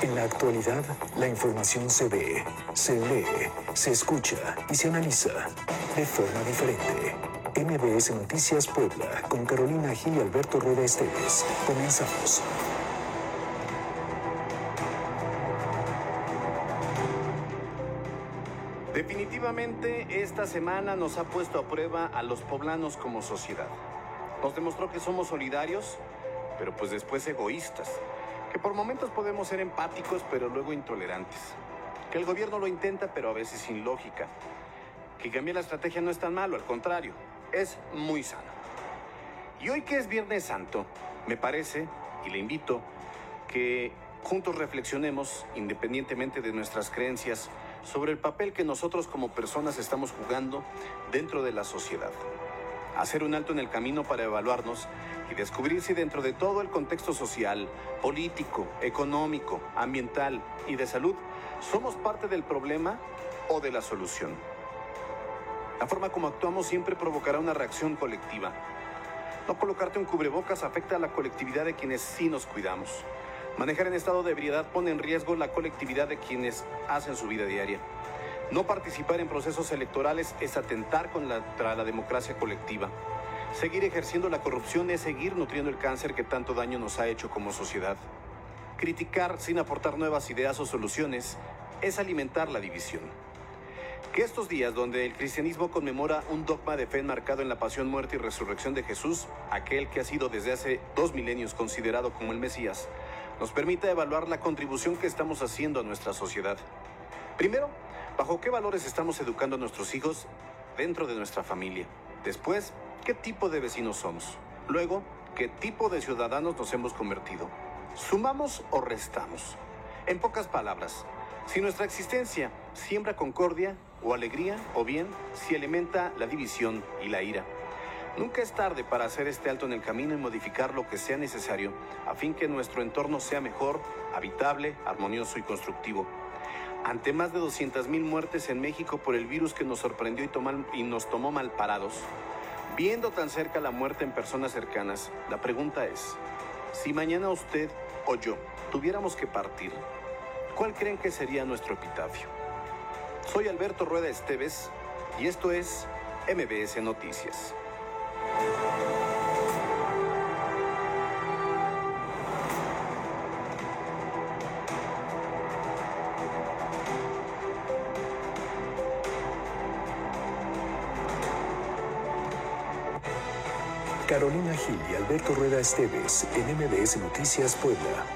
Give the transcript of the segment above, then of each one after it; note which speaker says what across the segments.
Speaker 1: En la actualidad, la información se ve, se lee, se escucha y se analiza de forma diferente. MBS Noticias Puebla, con Carolina Gil y Alberto Rueda Esteves. Comenzamos.
Speaker 2: Definitivamente esta semana nos ha puesto a prueba a los poblanos como sociedad. Nos demostró que somos solidarios, pero pues después egoístas. Que por momentos podemos ser empáticos, pero luego intolerantes. Que el gobierno lo intenta, pero a veces sin lógica. Que cambiar la estrategia no es tan malo, al contrario, es muy sano. Y hoy que es Viernes Santo, me parece, y le invito, que juntos reflexionemos, independientemente de nuestras creencias, sobre el papel que nosotros como personas estamos jugando dentro de la sociedad. Hacer un alto en el camino para evaluarnos y descubrir si dentro de todo el contexto social, político, económico, ambiental y de salud somos parte del problema o de la solución. La forma como actuamos siempre provocará una reacción colectiva. No colocarte un cubrebocas afecta a la colectividad de quienes sí nos cuidamos. Manejar en estado de ebriedad pone en riesgo la colectividad de quienes hacen su vida diaria. No participar en procesos electorales es atentar contra la democracia colectiva. Seguir ejerciendo la corrupción es seguir nutriendo el cáncer que tanto daño nos ha hecho como sociedad. Criticar sin aportar nuevas ideas o soluciones es alimentar la división. Que estos días donde el cristianismo conmemora un dogma de fe enmarcado en la pasión, muerte y resurrección de Jesús, aquel que ha sido desde hace dos milenios considerado como el Mesías, nos permita evaluar la contribución que estamos haciendo a nuestra sociedad. Primero, bajo qué valores estamos educando a nuestros hijos dentro de nuestra familia. Después, qué tipo de vecinos somos. Luego, qué tipo de ciudadanos nos hemos convertido. ¿Sumamos o restamos? En pocas palabras, si nuestra existencia siembra concordia o alegría, o bien si alimenta la división y la ira. Nunca es tarde para hacer este alto en el camino y modificar lo que sea necesario a fin que nuestro entorno sea mejor, habitable, armonioso y constructivo. Ante más de 200.000 muertes en México por el virus que nos sorprendió y, y nos tomó mal parados, viendo tan cerca la muerte en personas cercanas, la pregunta es, si mañana usted o yo tuviéramos que partir, ¿cuál creen que sería nuestro epitafio? Soy Alberto Rueda Esteves y esto es MBS Noticias.
Speaker 1: Carolina Gil y Alberto Rueda Esteves en MBS Noticias Puebla.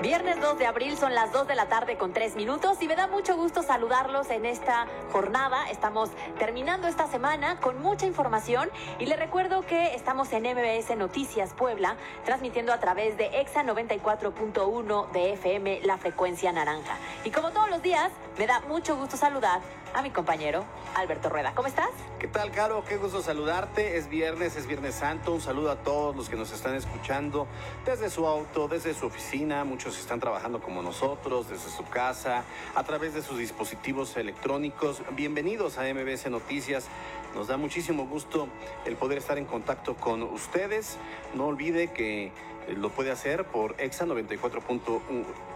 Speaker 3: Viernes 2 de abril son las 2 de la tarde con 3 minutos y me da mucho gusto saludarlos en esta jornada. Estamos terminando esta semana con mucha información y les recuerdo que estamos en MBS Noticias Puebla transmitiendo a través de EXA 94.1 de FM la frecuencia naranja. Y como todos los días, me da mucho gusto saludar a mi compañero Alberto Rueda. ¿Cómo estás?
Speaker 2: ¿Qué tal, Caro? Qué gusto saludarte. Es viernes, es Viernes Santo. Un saludo a todos los que nos están escuchando desde su auto, desde su oficina. Muchos están trabajando como nosotros, desde su casa, a través de sus dispositivos electrónicos. Bienvenidos a MBS Noticias. Nos da muchísimo gusto el poder estar en contacto con ustedes. No olvide que lo puede hacer por EXA 94.1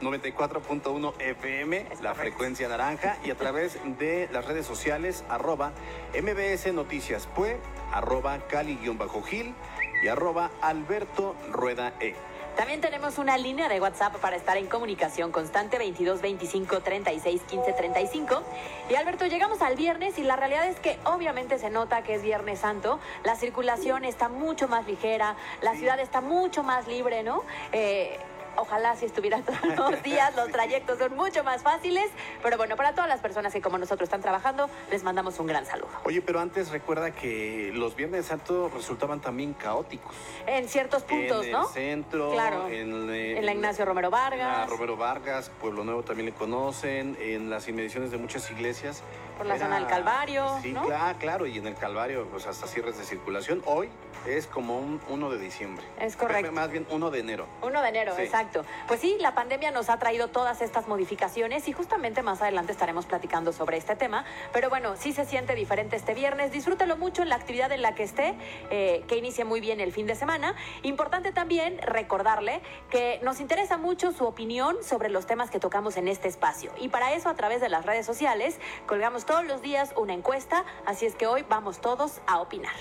Speaker 2: 94.1 FM, la frecuencia naranja, y a través de las redes sociales, arroba MBS Noticias Pue, arroba Cali-Gil y arroba Alberto Rueda E.
Speaker 3: También tenemos una línea de WhatsApp para estar en comunicación constante 22 25 36 15 35. Y Alberto, llegamos al viernes y la realidad es que obviamente se nota que es Viernes Santo. La circulación está mucho más ligera, la ciudad está mucho más libre, ¿no? Eh, Ojalá si estuviera todos los días, los trayectos son mucho más fáciles. Pero bueno, para todas las personas que como nosotros están trabajando, les mandamos un gran saludo.
Speaker 2: Oye, pero antes recuerda que los Viernes Santos resultaban también caóticos.
Speaker 3: En ciertos puntos,
Speaker 2: en
Speaker 3: ¿no?
Speaker 2: el centro,
Speaker 3: Claro.
Speaker 2: en,
Speaker 3: En la Ignacio Romero Vargas.
Speaker 2: a Romero Vargas, Pueblo Nuevo también le conocen, en las inmediaciones de muchas iglesias.
Speaker 3: Por la zona del Calvario,
Speaker 2: Sí,
Speaker 3: ¿no?
Speaker 2: claro, claro, y en el Calvario, pues hasta cierres de circulación. Hoy es como un 1 de diciembre.
Speaker 3: Es correcto.
Speaker 2: Más bien 1 de enero.
Speaker 3: 1 de enero,
Speaker 2: Sí,
Speaker 3: exacto. Pues sí, la pandemia nos ha traído todas estas modificaciones y justamente más adelante estaremos platicando sobre este tema. Pero bueno, sí se siente diferente este viernes. Disfrútelo mucho en la actividad en la que esté, eh, que inicie muy bien el fin de semana. Importante también recordarle que nos interesa mucho su opinión sobre los temas que tocamos en este espacio. Y para eso, a través de las redes sociales, colgamos todos los días una encuesta. Así es que hoy vamos todos a opinar.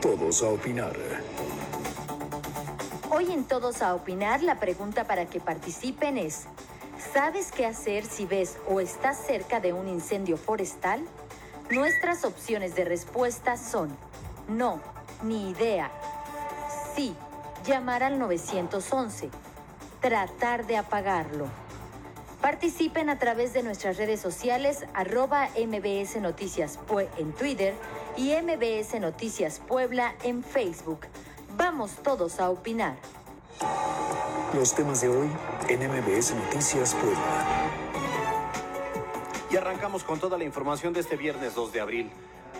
Speaker 1: Todos a opinar.
Speaker 4: Hoy en Todos a Opinar, la pregunta para que participen es, ¿sabes qué hacer si ves o estás cerca de un incendio forestal? Nuestras opciones de respuesta son no, ni idea, sí, llamar al 911, tratar de apagarlo. Participen a través de nuestras redes sociales arroba MBS Noticias Pue en Twitter y MBS Noticias Puebla en Facebook. Vamos todos a opinar.
Speaker 1: Los temas de hoy en MBS Noticias Puebla.
Speaker 2: Y arrancamos con toda la información de este viernes 2 de abril.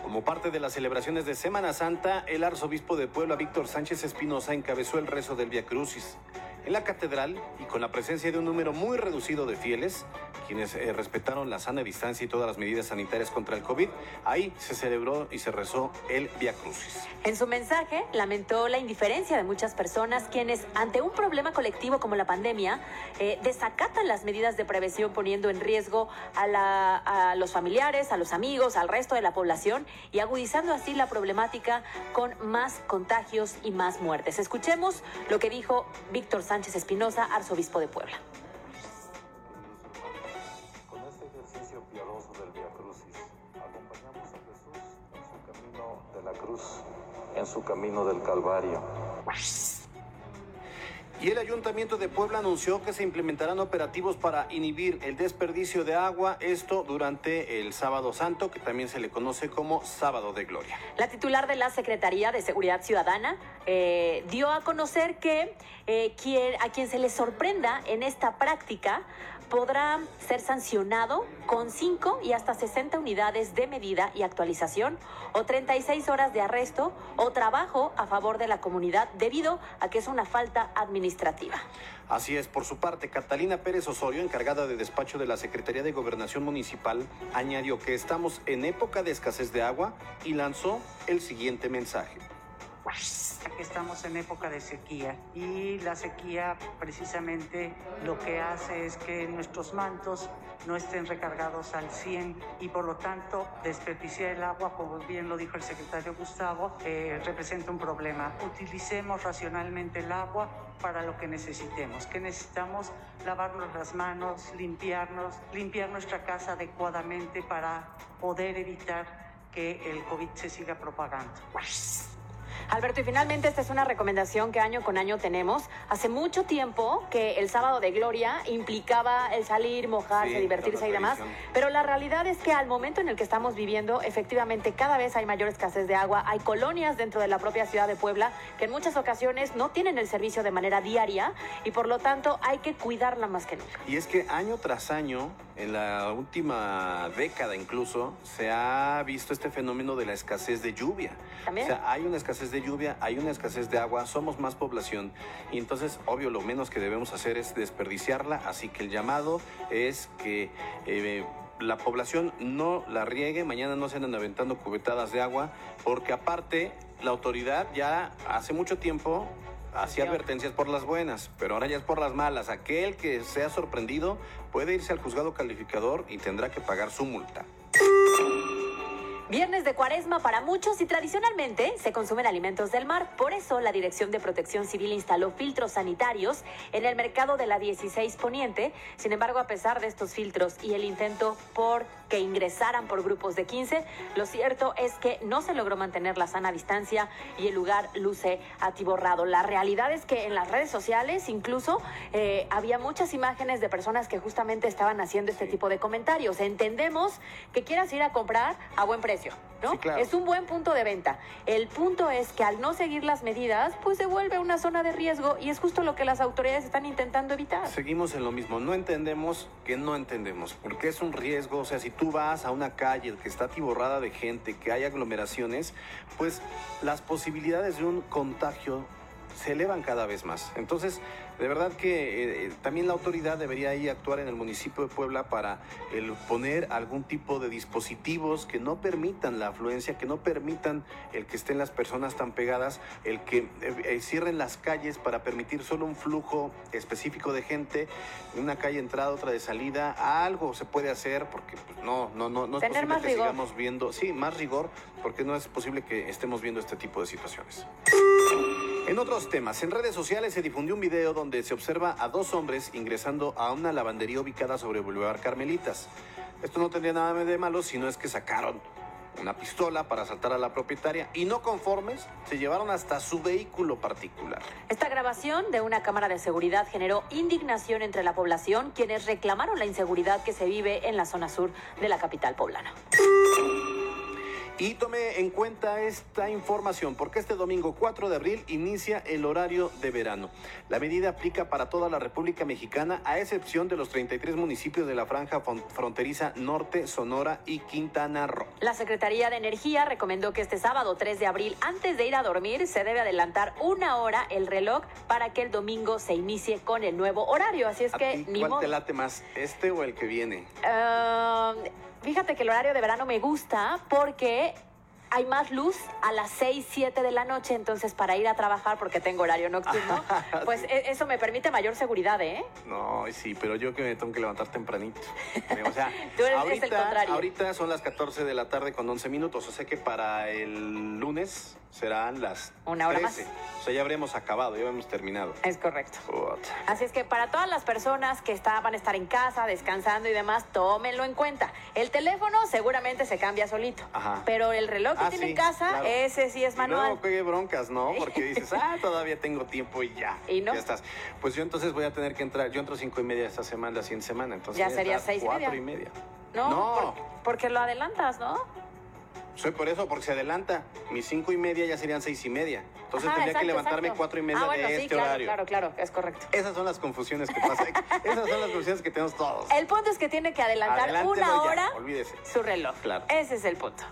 Speaker 2: Como parte de las celebraciones de Semana Santa, el arzobispo de Puebla, Víctor Sánchez Espinosa, encabezó el rezo del Via Crucis. En la catedral, y con la presencia de un número muy reducido de fieles, quienes eh, respetaron la sana distancia y todas las medidas sanitarias contra el COVID, ahí se celebró y se rezó el Via Crucis.
Speaker 3: En su mensaje, lamentó la indiferencia de muchas personas quienes, ante un problema colectivo como la pandemia, eh, desacatan las medidas de prevención poniendo en riesgo a, a los familiares, a los amigos, al resto de la población y agudizando así la problemática con más contagios y más muertes. Escuchemos lo que dijo Víctor Sánchez Espinosa, arzobispo de Puebla.
Speaker 5: Con este ejercicio piadoso del Via Crucis, acompañamos a Jesús en su camino de la cruz, en su camino del Calvario.
Speaker 2: Y el Ayuntamiento de Puebla anunció que se implementarán operativos para inhibir el desperdicio de agua, esto durante el Sábado Santo, que también se le conoce como Sábado de Gloria.
Speaker 3: La titular de la Secretaría de Seguridad Ciudadana eh, dio a conocer que eh, quien, a quien se le sorprenda en esta práctica podrá ser sancionado con 5 y hasta 60 unidades de medida y actualización o 36 horas de arresto o trabajo a favor de la comunidad debido a que es una falta administrativa.
Speaker 2: Así es, por su parte, Catalina Pérez Osorio, encargada de despacho de la Secretaría de Gobernación Municipal, añadió que estamos en época de escasez de agua y lanzó el siguiente mensaje.
Speaker 6: Estamos en época de sequía y la sequía precisamente lo que hace es que nuestros mantos no estén recargados al 100 y por lo tanto desperdiciar el agua, como bien lo dijo el secretario Gustavo, eh, representa un problema. Utilicemos racionalmente el agua para lo que necesitemos, que necesitamos lavarnos las manos, limpiarnos, limpiar nuestra casa adecuadamente para poder evitar que el COVID se siga propagando.
Speaker 3: Alberto, y finalmente esta es una recomendación que año con año tenemos. Hace mucho tiempo que el sábado de gloria implicaba el salir, mojarse,
Speaker 2: Sí,
Speaker 3: divertirse y demás. Pero la realidad es que al momento en el que estamos viviendo, efectivamente cada vez hay mayor escasez de agua. Hay colonias dentro de la propia ciudad de Puebla que en muchas ocasiones no tienen el servicio de manera diaria y por lo tanto hay que cuidarla más que nunca.
Speaker 2: Y es que año tras año, en la última década incluso, se ha visto este fenómeno de la escasez de lluvia.
Speaker 3: También.
Speaker 2: O sea, hay una escasez de lluvia, hay una escasez de agua, somos más población y entonces, obvio, lo menos que debemos hacer es desperdiciarla, así que el llamado es que... eh, la población no la riegue, mañana no se anden aventando cubetadas de agua, porque aparte la autoridad ya hace mucho tiempo hacía advertencias por las buenas, pero ahora ya es por las malas. Aquel que sea sorprendido puede irse al juzgado calificador y tendrá que pagar su multa.
Speaker 3: Viernes de cuaresma para muchos y tradicionalmente se consumen alimentos del mar. Por eso la Dirección de Protección Civil instaló filtros sanitarios en el mercado de la 16 Poniente. Sin embargo, a pesar de estos filtros y el intento por que ingresaran por grupos de 15, lo cierto es que no se logró mantener la sana distancia y el lugar luce atiborrado. La realidad es que en las redes sociales incluso eh, había muchas imágenes de personas que justamente estaban haciendo este tipo de comentarios. Entendemos que quieras ir a comprar a buen precio, ¿no?
Speaker 2: Sí, claro.
Speaker 3: Es un buen punto de venta. El punto es que al no seguir las medidas, pues se vuelve una zona de riesgo y es justo lo que las autoridades están intentando evitar.
Speaker 2: Seguimos en lo mismo, no entendemos que no entendemos, porque es un riesgo, o sea, si tú vas a una calle que está atiborrada de gente, que hay aglomeraciones, pues las posibilidades de un contagio se elevan cada vez más. Entonces, de verdad que eh, también la autoridad debería ahí actuar en el municipio de Puebla para el poner algún tipo de dispositivos que no permitan la afluencia, que no permitan el que estén las personas tan pegadas, el que eh, eh, cierren las calles para permitir solo un flujo específico de gente, una calle entrada, otra de salida, algo se puede hacer porque pues, no, no, no, no es
Speaker 3: Tener
Speaker 2: posible que
Speaker 3: rigor.
Speaker 2: sigamos viendo, sí, más rigor, porque no es posible que estemos viendo este tipo de situaciones. En otros temas, en redes sociales se difundió un video donde se observa a dos hombres ingresando a una lavandería ubicada sobre Boulevard Carmelitas. Esto no tendría nada de malo, sino es que sacaron una pistola para asaltar a la propietaria y no conformes, se llevaron hasta su vehículo particular.
Speaker 3: Esta grabación de una cámara de seguridad generó indignación entre la población, quienes reclamaron la inseguridad que se vive en la zona sur de la capital poblana.
Speaker 2: Y tome en cuenta esta información porque este domingo 4 de abril inicia el horario de verano. La medida aplica para toda la República Mexicana a excepción de los 33 municipios de la franja fron- fronteriza norte, Sonora y Quintana Roo.
Speaker 3: La Secretaría de Energía recomendó que este sábado 3 de abril, antes de ir a dormir, se debe adelantar una hora el reloj para que el domingo se inicie con el nuevo horario. Así es
Speaker 2: ¿A
Speaker 3: que
Speaker 2: ti
Speaker 3: ni
Speaker 2: cuál
Speaker 3: modo.
Speaker 2: te late más, este o el que viene?
Speaker 3: Fíjate que el horario de verano me gusta porque hay más luz a las 6, 7 de la noche, entonces para ir a trabajar porque tengo horario nocturno, pues e- eso me permite mayor seguridad, ¿eh?
Speaker 2: No, sí, pero yo que me tengo que levantar tempranito. O sea,
Speaker 3: Tú eres- es
Speaker 2: ahorita,
Speaker 3: el contrario.
Speaker 2: ahorita son las 14 de la tarde con 11 minutos, o sea que para el lunes serán las
Speaker 3: Una hora
Speaker 2: 13. O sea, ya habremos acabado, ya habremos terminado.
Speaker 3: Es correcto. Así es que para todas las personas que está- van a estar en casa, descansando y demás, tómenlo en cuenta. El teléfono seguramente se cambia solito,
Speaker 2: Ajá.
Speaker 3: pero el reloj que
Speaker 2: Ah,
Speaker 3: tiene
Speaker 2: sí,
Speaker 3: en casa,
Speaker 2: claro.
Speaker 3: ese sí es
Speaker 2: Y
Speaker 3: manual.
Speaker 2: luego qué broncas, ¿no? Porque dices, ah, todavía tengo tiempo y ya.
Speaker 3: Y no.
Speaker 2: Ya estás. Pues yo entonces voy a tener que entrar. Yo entro cinco y media esta semana, la siguiente semana. Entonces
Speaker 3: Ya sería seis y
Speaker 2: cuatro
Speaker 3: media.
Speaker 2: y media.
Speaker 3: No,
Speaker 2: No.
Speaker 3: por- porque lo adelantas, ¿no?
Speaker 2: Soy por eso, porque se adelanta. Mis cinco y media ya serían seis y media. Entonces
Speaker 3: Ajá,
Speaker 2: tendría
Speaker 3: exacto,
Speaker 2: que levantarme
Speaker 3: exacto.
Speaker 2: cuatro y media
Speaker 3: ah, bueno,
Speaker 2: de
Speaker 3: sí,
Speaker 2: este
Speaker 3: claro,
Speaker 2: horario.
Speaker 3: Claro, claro, es correcto.
Speaker 2: Esas son las confusiones que pasan. Esas son las confusiones que tenemos todos.
Speaker 3: El punto es que tiene que adelantar
Speaker 2: Adelántelo
Speaker 3: una
Speaker 2: ya,
Speaker 3: hora
Speaker 2: olvídese.
Speaker 3: su reloj.
Speaker 2: Claro.
Speaker 3: Ese es el punto.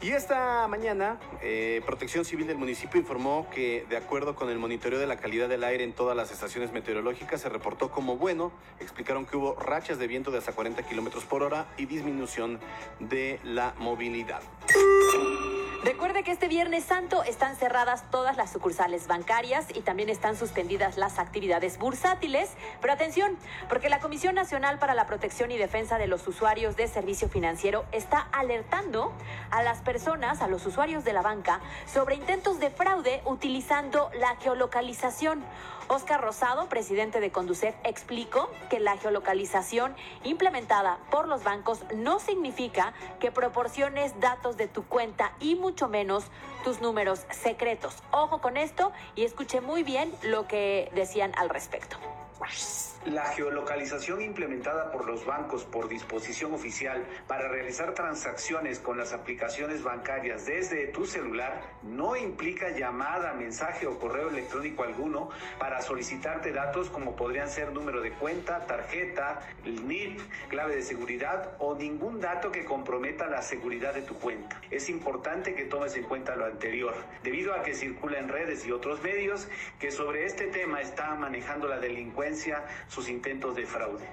Speaker 2: Y esta mañana, eh, Protección Civil del municipio informó que, de acuerdo con el monitoreo de la calidad del aire en todas las estaciones meteorológicas, se reportó como bueno. Explicaron que hubo rachas de viento de hasta 40 kilómetros por hora y disminución de la movilidad.
Speaker 3: Recuerde que este Viernes Santo están cerradas todas las sucursales bancarias y también están suspendidas las actividades bursátiles. Pero atención, porque la Comisión Nacional para la Protección y Defensa de los Usuarios de Servicio Financiero está alertando a las personas, a los usuarios de la banca, sobre intentos de fraude utilizando la geolocalización. Oscar Rosado, presidente de Conducef, explicó que la geolocalización implementada por los bancos no significa que proporciones datos de tu cuenta y mucho menos tus números secretos. Ojo con esto y escuche muy bien lo que decían al respecto.
Speaker 7: La geolocalización implementada por los bancos por disposición oficial para realizar transacciones con las aplicaciones bancarias desde tu celular no implica llamada, mensaje o correo electrónico alguno para solicitarte datos como podrían ser número de cuenta, tarjeta, NIP, clave de seguridad o ningún dato que comprometa la seguridad de tu cuenta. Es importante que tomes en cuenta lo anterior, debido a que circula en redes y otros medios que sobre este tema está manejando la delincuencia sus intentos de fraude.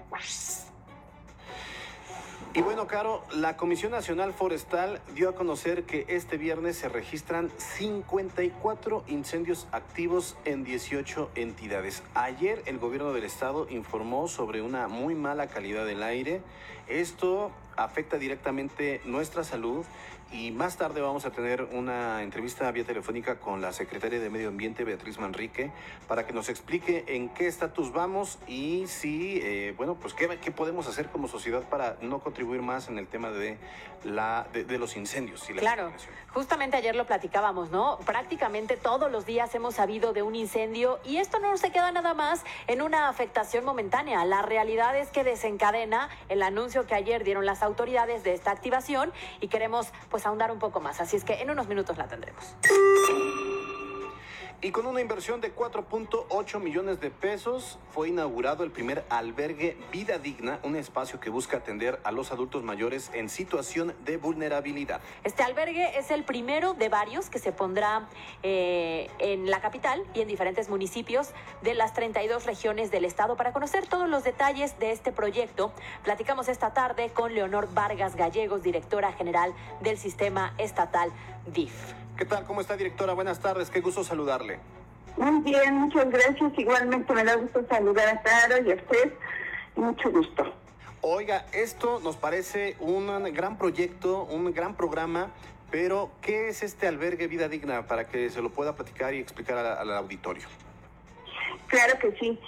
Speaker 2: Y bueno, Caro, la Comisión Nacional Forestal dio a conocer que este viernes se registran 54 incendios activos en 18 entidades. Ayer el gobierno del estado informó sobre una muy mala calidad del aire. Esto afecta directamente nuestra salud y más tarde vamos a tener una entrevista vía telefónica con la secretaria de Medio Ambiente, Beatriz Manrique, para que nos explique en qué estatus vamos y si, eh, bueno, pues qué, qué podemos hacer como sociedad para no contribuir más en el tema de, la, de, de los incendios. Y la
Speaker 3: Claro, justamente ayer lo platicábamos, ¿no? Prácticamente todos los días hemos sabido de un incendio y esto no se queda nada más en una afectación momentánea. La realidad es que desencadena el anuncio que ayer dieron las autoridades de esta activación y queremos pues ahondar un poco más. Así es que en unos minutos la tendremos.
Speaker 2: Y con una inversión de 4.8 millones de pesos fue inaugurado el primer albergue Vida Digna, un espacio que busca atender a los adultos mayores en situación de vulnerabilidad.
Speaker 3: Este albergue es el primero de varios que se pondrá eh, en la capital y en diferentes municipios de las 32 regiones del estado. Para conocer todos los detalles de este proyecto, platicamos esta tarde con Leonor Vargas Gallegos, directora general del Sistema Estatal DIF.
Speaker 2: ¿Qué tal? ¿Cómo está, directora? Buenas tardes. Qué gusto saludarle.
Speaker 8: Muy bien, muchas gracias. Igualmente me da gusto saludar a Taro y a usted. Mucho gusto.
Speaker 2: Oiga, esto nos parece un gran proyecto, un gran programa, pero ¿qué es este albergue Vida Digna para que se lo pueda platicar y explicar al, al auditorio?
Speaker 8: Claro que sí.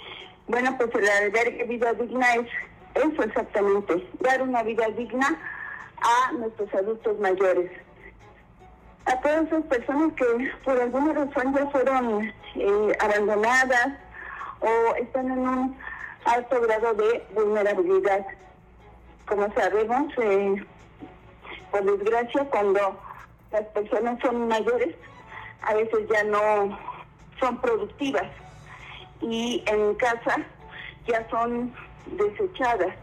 Speaker 8: Bueno, pues el albergue Vida Digna es eso exactamente, dar una vida digna a nuestros adultos mayores a todas esas personas que por alguna razón ya fueron eh, abandonadas o están en un alto grado de vulnerabilidad. Como sabemos, eh, por desgracia, cuando las personas son mayores, a veces ya no son productivas y en casa ya son desechadas.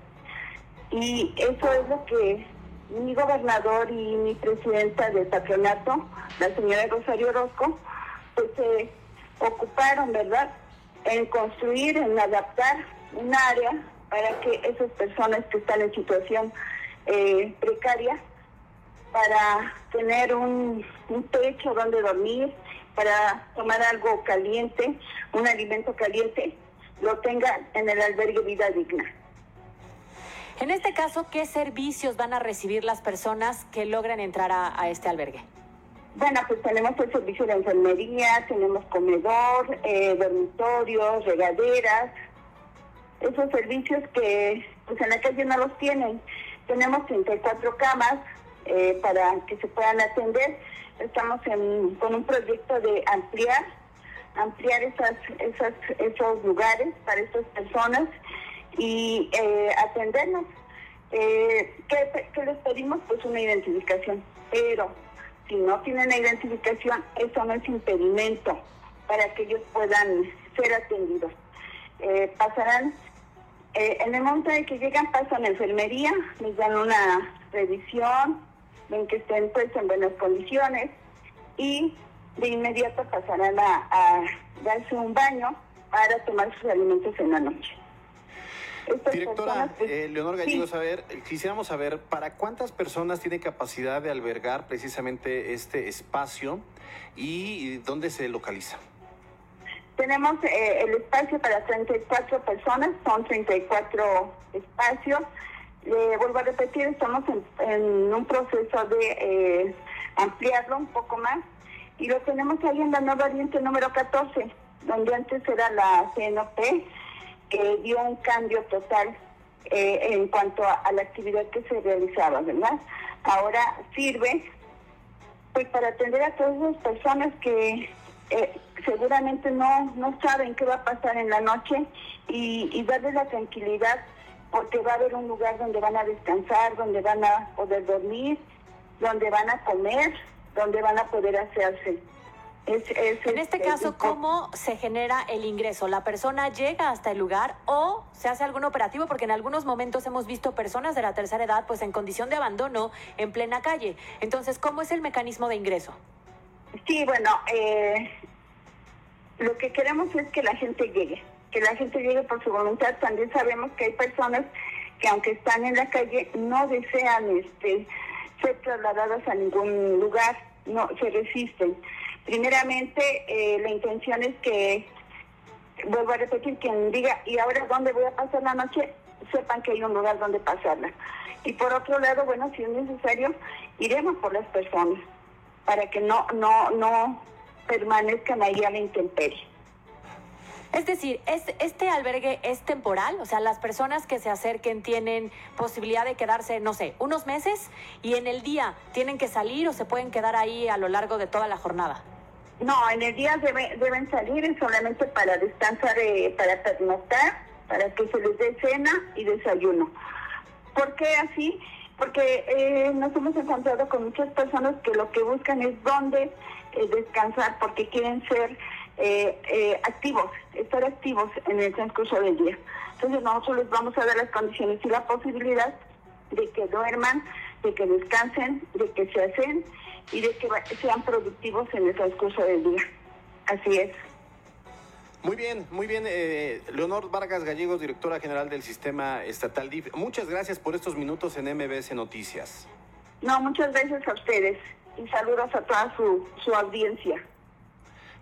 Speaker 8: Y eso es lo que mi gobernador y mi presidenta del patronato, la señora Rosario Orozco, pues se ocuparon, ¿verdad?, en construir, en adaptar un área para que esas personas que están en situación eh, precaria, para tener un, un techo donde dormir, para tomar algo caliente, un alimento caliente, lo tengan en el albergue Vida Digna.
Speaker 3: En este caso, ¿qué servicios van a recibir las personas que logren entrar a, este albergue?
Speaker 8: Bueno, pues tenemos el servicio de enfermería, tenemos comedor, eh, dormitorios, regaderas, esos servicios que pues en la calle no los tienen. Tenemos 34 camas eh, para que se puedan atender. Estamos en, con un proyecto de ampliar, ampliar esas, esas, esos lugares para estas personas y eh, atendernos. Eh, ¿qué, les pedimos? Pues una identificación. Pero si no tienen la identificación, eso no es impedimento para que ellos puedan ser atendidos. Eh, pasarán, eh, en el momento en que llegan, pasan a enfermería, les dan una revisión, ven que estén pues en buenas condiciones y de inmediato pasarán a, a darse un baño para tomar sus alimentos en la noche.
Speaker 2: Directora eh, Leonor Gallegos, a ver, quisiéramos saber para cuántas personas tiene capacidad de albergar precisamente este espacio y dónde se localiza.
Speaker 8: Tenemos eh, el espacio para 34 personas, son 34 espacios. Le vuelvo a repetir, estamos en, un proceso de eh, ampliarlo un poco más y lo tenemos ahí en la nueva oriente número 14, donde antes era la CNOP que dio un cambio total eh, en cuanto a, la actividad que se realizaba, ¿verdad? Ahora sirve pues para atender a todas esas personas que eh, seguramente no, no saben qué va a pasar en la noche y, y darles la tranquilidad porque va a haber un lugar donde van a descansar, donde van a poder dormir, donde van a comer, donde van a poder hacerse
Speaker 3: en este caso, ¿cómo se genera el ingreso? ¿La persona llega hasta el lugar o se hace algún operativo? Porque en algunos momentos hemos visto personas de la tercera edad pues en condición de abandono en plena calle. Entonces, ¿cómo es el mecanismo de ingreso?
Speaker 8: Sí, bueno, eh, lo que queremos es que la gente llegue, que la gente llegue por su voluntad. También sabemos que hay personas que aunque están en la calle no desean este, ser trasladadas a ningún lugar, no se resisten. Primeramente, eh, la intención es que, vuelvo a repetir, quien diga, ¿y ahora dónde voy a pasar la noche? Sepan que hay un lugar donde pasarla. Y por otro lado, bueno, si es necesario, iremos por las personas para que no, no, no permanezcan ahí a la intemperie.
Speaker 3: Es decir, ¿este albergue es temporal? O sea, las personas que se acerquen tienen posibilidad de quedarse, no sé, unos meses y en el día tienen que salir o se pueden quedar ahí a lo largo de toda la jornada.
Speaker 8: No, en el día deben salir solamente para descansar, eh, para pernoctar, para que se les dé cena y desayuno. ¿Por qué así? Porque eh, nos hemos encontrado con muchas personas que lo que buscan es dónde eh, descansar, porque quieren ser
Speaker 9: eh, eh, activos, estar activos en el transcurso del día. Entonces nosotros les vamos a dar las condiciones y la posibilidad de que duerman, de que descansen, de que se hacen y de que sean productivos en el transcurso del día. Así es.
Speaker 2: Muy bien, muy bien. Eh, Leonor Vargas Gallegos, directora general del Sistema Estatal DIF. Muchas gracias por estos minutos en MBS Noticias.
Speaker 9: No, muchas gracias a ustedes y saludos a toda su, su audiencia.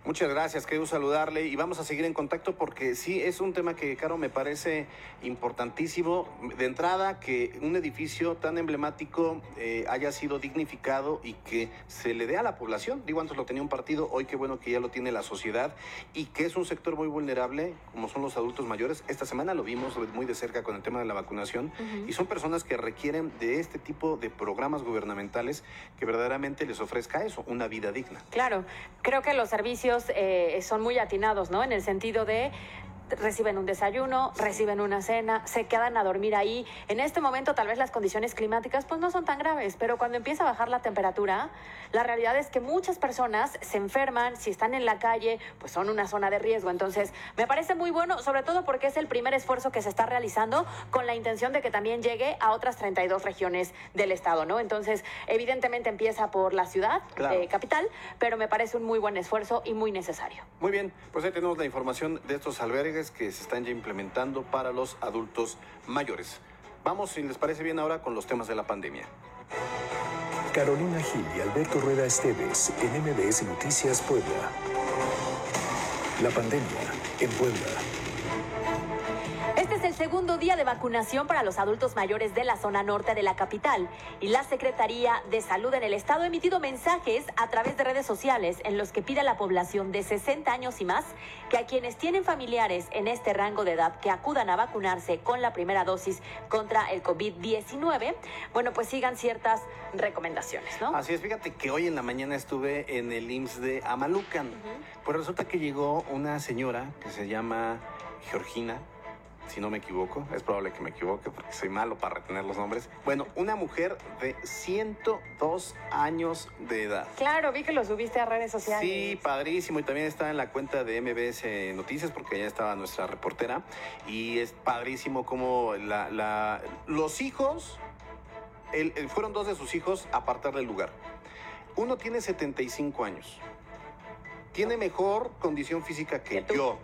Speaker 2: Muchas gracias, querido saludarle y vamos a seguir en contacto porque sí es un tema que, Caro, me parece importantísimo. De entrada, que un edificio tan emblemático eh, haya sido dignificado y que se le dé a la población. Digo, antes lo tenía un partido, hoy qué bueno que ya lo tiene la sociedad y que es un sector muy vulnerable, como son los adultos mayores. Esta semana lo vimos muy de cerca con el tema de la vacunación y son personas que requieren de este tipo de programas gubernamentales que verdaderamente les ofrezca eso, una vida digna.
Speaker 3: Claro, creo que los servicios eh, son muy atinados, ¿no? En el sentido de reciben un desayuno, reciben una cena, se quedan a dormir ahí. En este momento tal vez las condiciones climáticas pues no son tan graves, pero cuando empieza a bajar la temperatura, la realidad es que muchas personas se enferman, si están en la calle, pues son una zona de riesgo. Entonces, me parece muy bueno, sobre todo porque es el primer esfuerzo que se está realizando con la intención de que también llegue a otras 32 regiones del estado, ¿no? Entonces, evidentemente empieza por la ciudad eh, capital, pero me parece un muy buen esfuerzo y muy necesario.
Speaker 2: Muy bien, pues ahí tenemos la información de estos albergues que se están ya implementando para los adultos mayores. Vamos, si les parece bien, ahora con los temas de la pandemia.
Speaker 1: Carolina Gil y Alberto Rueda Esteves en MBS Noticias Puebla. La pandemia en Puebla
Speaker 3: el segundo día de vacunación para los adultos mayores de la zona norte de la capital y la Secretaría de Salud en el Estado ha emitido mensajes a través de redes sociales en los que pide a la población de 60 años y más que a quienes tienen familiares en este rango de edad que acudan a vacunarse con la primera dosis contra el COVID-19, bueno, pues sigan ciertas recomendaciones, ¿no?
Speaker 2: Así es, fíjate que hoy en la mañana estuve en el IMSS de Amalucan. Pues resulta que llegó una señora que se llama Georgina, si no me equivoco, es probable que me equivoque porque soy malo para retener los nombres. Bueno, una mujer de 102 años de edad.
Speaker 3: Claro, vi que lo subiste a redes sociales.
Speaker 2: Sí, padrísimo. Y también está en la cuenta de MBS Noticias porque allá estaba nuestra reportera. Y es padrísimo como la, los hijos, fueron dos de sus hijos a apartar del lugar. Uno tiene 75 años tiene mejor condición física que yo.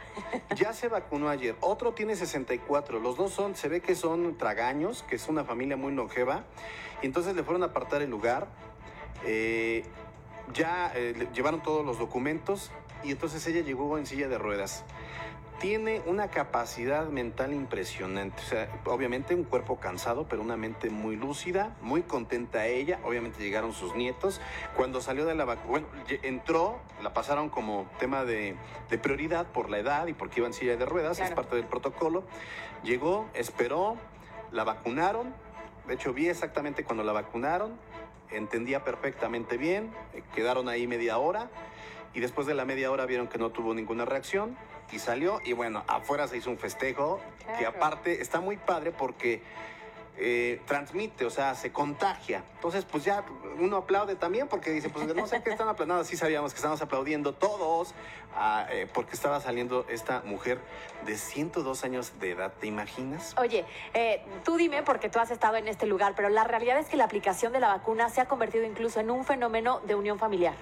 Speaker 2: Ya se vacunó ayer. Otro tiene 64. Los dos son, se ve que son tragaños, que es una familia muy longeva. Y entonces le fueron a apartar el lugar. Eh, ya eh, llevaron todos los documentos y entonces ella llegó en silla de ruedas tiene una capacidad mental impresionante. O sea, obviamente un cuerpo cansado, pero una mente muy lúcida, muy contenta ella. Obviamente llegaron sus nietos. Cuando salió de la bueno, entró, la pasaron como tema de, prioridad por la edad y porque iba en silla de ruedas, es parte del protocolo. Llegó, esperó, la vacunaron. De hecho, vi exactamente cuando la vacunaron, entendía perfectamente bien, eh, quedaron ahí media hora y después de la media hora vieron que no tuvo ninguna reacción y salió y bueno, afuera se hizo un festejo que aparte está muy padre porque eh, transmite, o sea, se contagia. Entonces, pues ya uno aplaude también porque dice, pues no sé qué están aplaudiendo. Sí sabíamos que estábamos aplaudiendo todos ah, eh, porque estaba saliendo esta mujer de 102 años de edad, ¿te imaginas?
Speaker 3: Oye, eh, tú dime porque tú has estado en este lugar, pero la realidad es que la aplicación de la vacuna se ha convertido incluso en un fenómeno de unión familiar.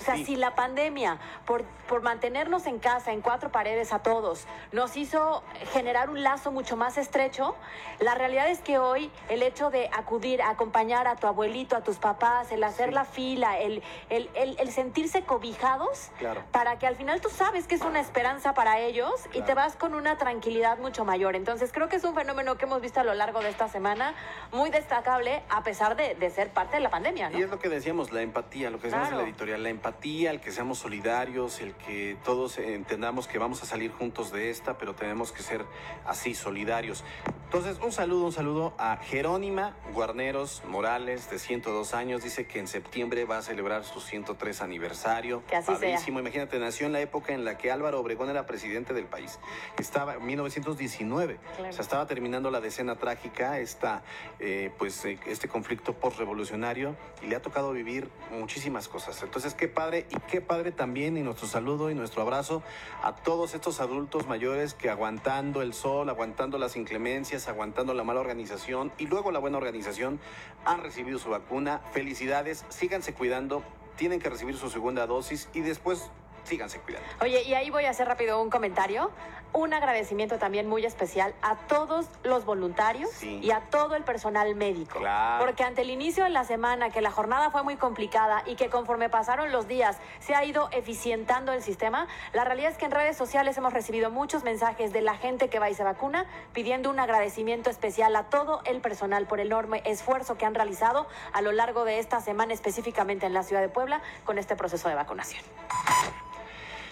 Speaker 3: O sea, si la pandemia, por, por mantenernos en casa, en cuatro paredes a todos, nos hizo generar un lazo mucho más estrecho, la realidad es que hoy el hecho de acudir a acompañar a tu abuelito, a tus papás, el hacer la fila, el, el, el, sentirse cobijados, para que al final tú sabes que es una esperanza para ellos y te vas con una tranquilidad mucho mayor. Entonces creo que es un fenómeno que hemos visto a lo largo de esta semana muy destacable a pesar de, de ser parte de la pandemia.
Speaker 2: Y es lo que decíamos, la empatía, lo que decíamos en la editorial, la empatía, el que seamos solidarios, el que todos entendamos que vamos a salir juntos de esta, pero tenemos que ser así, solidarios. Entonces, un saludo, un saludo a Jerónima Guarneros Morales, de 102 años. Dice que en septiembre va a celebrar su 103 aniversario.
Speaker 3: Que así sea.
Speaker 2: Padrísimo. Imagínate, nació en la época en la que Álvaro Obregón era presidente del país. Estaba en 1919.
Speaker 3: Claro.
Speaker 2: O sea, estaba terminando la decena trágica, esta, eh, pues, eh, este conflicto postrevolucionario, y le ha tocado vivir muchísimas cosas. Entonces, qué padre, y qué padre también, y nuestro saludo y nuestro abrazo a todos estos adultos mayores que aguantando el sol, aguantando las inclemencias, aguantando la mala organización y luego la buena organización, han recibido su vacuna. Felicidades, síganse cuidando, tienen que recibir su segunda dosis y después síganse cuidando.
Speaker 3: Oye, y ahí voy a hacer rápido un comentario. Un agradecimiento también muy especial a todos los voluntarios
Speaker 2: Sí.
Speaker 3: y a todo el personal médico.
Speaker 2: Claro.
Speaker 3: Porque ante el inicio de la semana, que la jornada fue muy complicada y que conforme pasaron los días se ha ido eficientando el sistema, la realidad es que en redes sociales hemos recibido muchos mensajes de la gente que va y se vacuna pidiendo un agradecimiento especial a todo el personal por el enorme esfuerzo que han realizado a lo largo de esta semana, específicamente en la ciudad de Puebla, con este proceso de vacunación.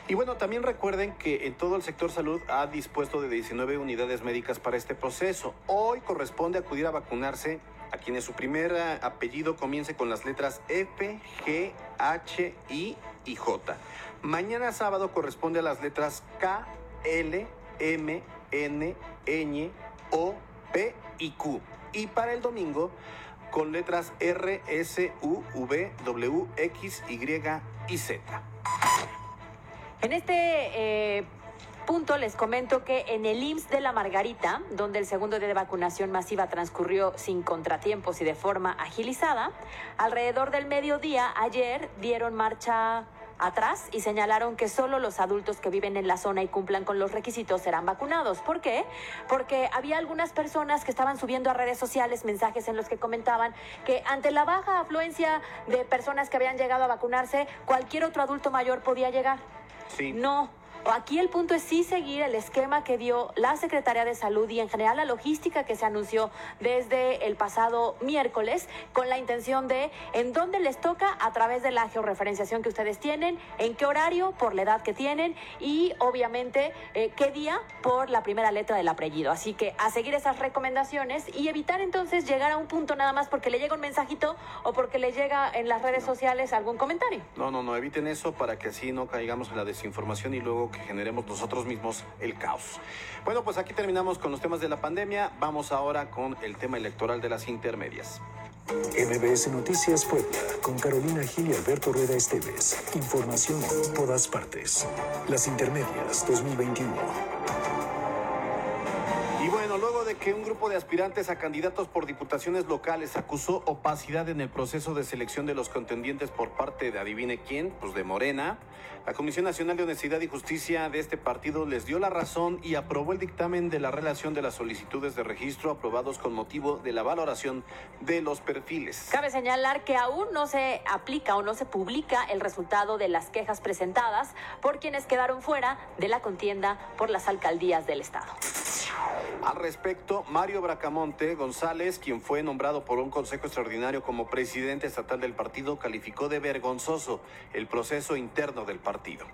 Speaker 2: Y bueno, también recuerden que en todo el sector salud ha dispuesto de 19 unidades médicas para este proceso. Hoy corresponde acudir a vacunarse a quienes su primer eh, apellido comience con las letras F, G, H, I y J. Mañana sábado corresponde a las letras K, L, M, N, Ñ, O, P y Q. Y para el domingo con letras R, S, U, V, W, X, Y y Z.
Speaker 3: En este eh, punto les comento que en el IMSS de la Margarita, donde el segundo día de vacunación masiva transcurrió sin contratiempos y de forma agilizada, alrededor del mediodía ayer dieron marcha atrás y señalaron que solo los adultos que viven en la zona y cumplan con los requisitos serán vacunados. ¿Por qué? Porque había algunas personas que estaban subiendo a redes sociales mensajes en los que comentaban que ante la baja afluencia de personas que habían llegado a vacunarse, cualquier otro adulto mayor podía llegar.
Speaker 2: Sí.
Speaker 3: No. Aquí el punto es sí seguir el esquema que dio la Secretaría de Salud y en general la logística que se anunció desde el pasado miércoles con la intención de en dónde les toca a través de la georreferenciación que ustedes tienen, en qué horario por la edad que tienen y obviamente eh, qué día por la primera letra del apellido. Así que a seguir esas recomendaciones y evitar entonces llegar a un punto nada más porque le llega un mensajito o porque le llega en las redes sociales algún comentario.
Speaker 2: No, no, no, eviten eso para que así no caigamos en la desinformación y luego que generemos nosotros mismos el caos. Bueno, pues aquí terminamos con los temas de la pandemia. Vamos ahora con el tema electoral de las intermedias.
Speaker 1: MBS Noticias Puebla, con Carolina Gil y Alberto Rueda Esteves. Información en todas partes. Las Intermedias 2021.
Speaker 2: Y bueno, luego de que un grupo de aspirantes a candidatos por diputaciones locales acusó opacidad en el proceso de selección de los contendientes por parte de adivine quién, pues de Morena, la Comisión Nacional de Honestidad y Justicia de este partido les dio la razón y aprobó el dictamen de la relación de las solicitudes de registro aprobados con motivo de la valoración de los perfiles.
Speaker 3: Cabe señalar que aún no se aplica o no se publica el resultado de las quejas presentadas por quienes quedaron fuera de la contienda por las alcaldías del Estado.
Speaker 2: Al respecto, Mario Bracamonte González, quien fue nombrado por un consejo extraordinario como presidente estatal del partido, calificó de vergonzoso el proceso interno del partido.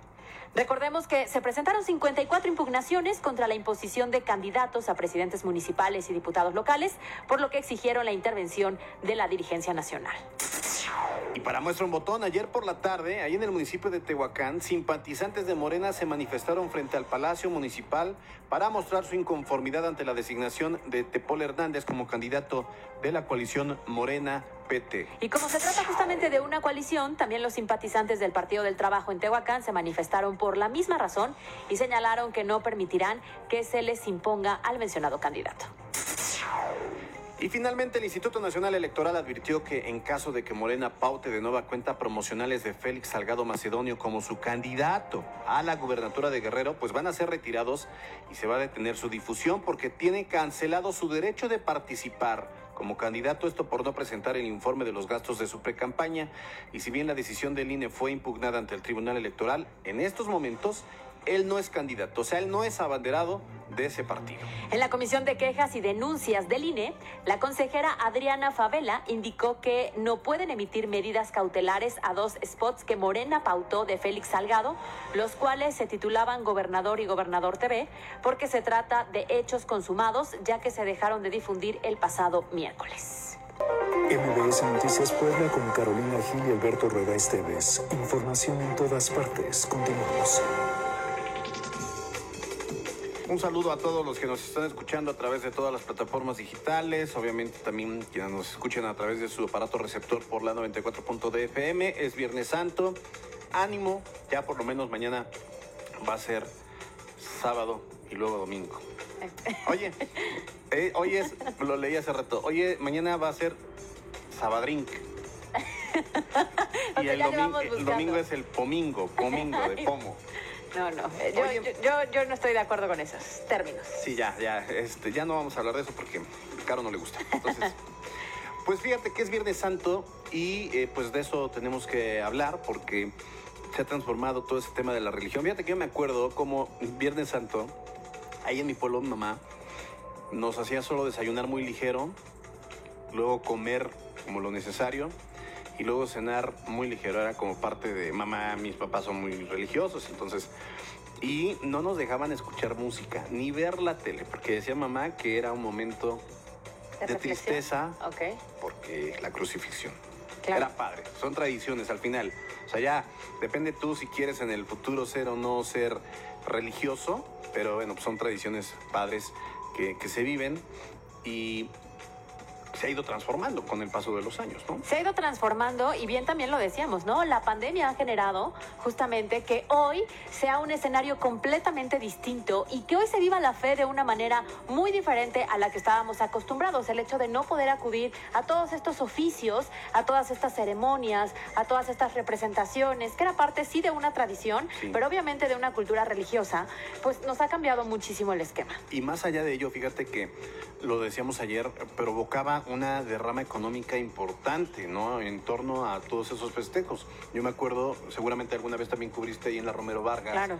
Speaker 3: Recordemos que se presentaron 54 impugnaciones contra la imposición de candidatos a presidentes municipales y diputados locales, por lo que exigieron la intervención de la dirigencia nacional.
Speaker 2: Y para muestra un botón, ayer por la tarde, ahí en el municipio de Tehuacán, simpatizantes de Morena se manifestaron frente al Palacio Municipal para mostrar su inconformidad ante la designación de Tepol Hernández como candidato de la coalición Morena PT.
Speaker 3: Y como se trata justamente de una coalición, también los simpatizantes del Partido del Trabajo en Tehuacán se manifestaron por la misma razón y señalaron que no permitirán que se les imponga al mencionado candidato.
Speaker 2: Y finalmente el Instituto Nacional Electoral advirtió que en caso de que Morena paute de nueva cuenta promocionales de Félix Salgado Macedonio como su candidato a la gubernatura de Guerrero, pues van a ser retirados y se va a detener su difusión porque tiene cancelado su derecho de participar como candidato, esto por no presentar el informe de los gastos de su precampaña. Y si bien la decisión del INE fue impugnada ante el Tribunal Electoral, en estos momentos él no es candidato, o sea, él no es abanderado de ese partido.
Speaker 3: En la Comisión de Quejas y Denuncias del INE, la consejera Adriana Favela indicó que no pueden emitir medidas cautelares a dos spots que Morena pautó de Félix Salgado, los cuales se titulaban Gobernador y Gobernador TV, porque se trata de hechos consumados ya que se dejaron de difundir el pasado miércoles.
Speaker 1: MBS Noticias Puebla con Carolina Gil y Alberto Rueda Esteves. Información en todas partes. Continuamos.
Speaker 2: Un saludo a todos los que nos están escuchando a través de todas las plataformas digitales, obviamente también quienes nos escuchen a través de su aparato receptor por la 94.dfm. Es Viernes Santo, ánimo, ya por lo menos mañana va a ser sábado y luego domingo. Oye, eh, hoy es, lo leí hace rato, oye, mañana va a ser Sabadrink.
Speaker 3: O
Speaker 2: Y
Speaker 3: sea,
Speaker 2: el domingo, el domingo es el pomingo, pomingo de pomo.
Speaker 3: No, no, eh, yo,
Speaker 2: Oye.
Speaker 3: yo, yo- yo no estoy de acuerdo con esos términos.
Speaker 2: Sí, ya, ya, este, ya no vamos a hablar de eso porque a Caro no le gusta. Entonces, pues fíjate que es Viernes Santo y eh, pues de eso tenemos que hablar porque se ha transformado todo ese tema de la religión. Fíjate que yo me acuerdo como Viernes Santo, ahí en mi pueblo mi mamá nos hacía solo desayunar muy ligero, luego comer como lo necesario y luego cenar muy ligero. Era como parte de mamá, mis papás son muy religiosos, entonces... Y no nos dejaban escuchar música, ni ver la tele, porque decía mamá que era un momento
Speaker 3: ¿De
Speaker 2: tristeza
Speaker 3: Ok,
Speaker 2: porque la crucifixión.
Speaker 3: claro.
Speaker 2: Era padre, son tradiciones al final. O sea, ya depende tú si quieres en el futuro ser o no ser religioso, pero bueno, pues son tradiciones padres que, que se viven y se ha ido transformando con el paso de los años, ¿no?
Speaker 3: Se ha ido transformando y bien también lo decíamos, ¿no? La pandemia ha generado justamente que hoy sea un escenario completamente distinto y que hoy se viva la fe de una manera muy diferente a la que estábamos acostumbrados. El hecho de no poder acudir a todos estos oficios, a todas estas ceremonias, a todas estas representaciones, que era parte sí de una tradición,
Speaker 2: Sí.
Speaker 3: pero obviamente de una cultura religiosa, pues nos ha cambiado muchísimo el esquema.
Speaker 2: Y más allá de ello, fíjate que lo decíamos ayer, provocaba una derrama económica importante, ¿no? En torno a todos esos festejos. Yo me acuerdo, seguramente alguna vez también cubriste ahí en la Romero Vargas.
Speaker 3: Claro.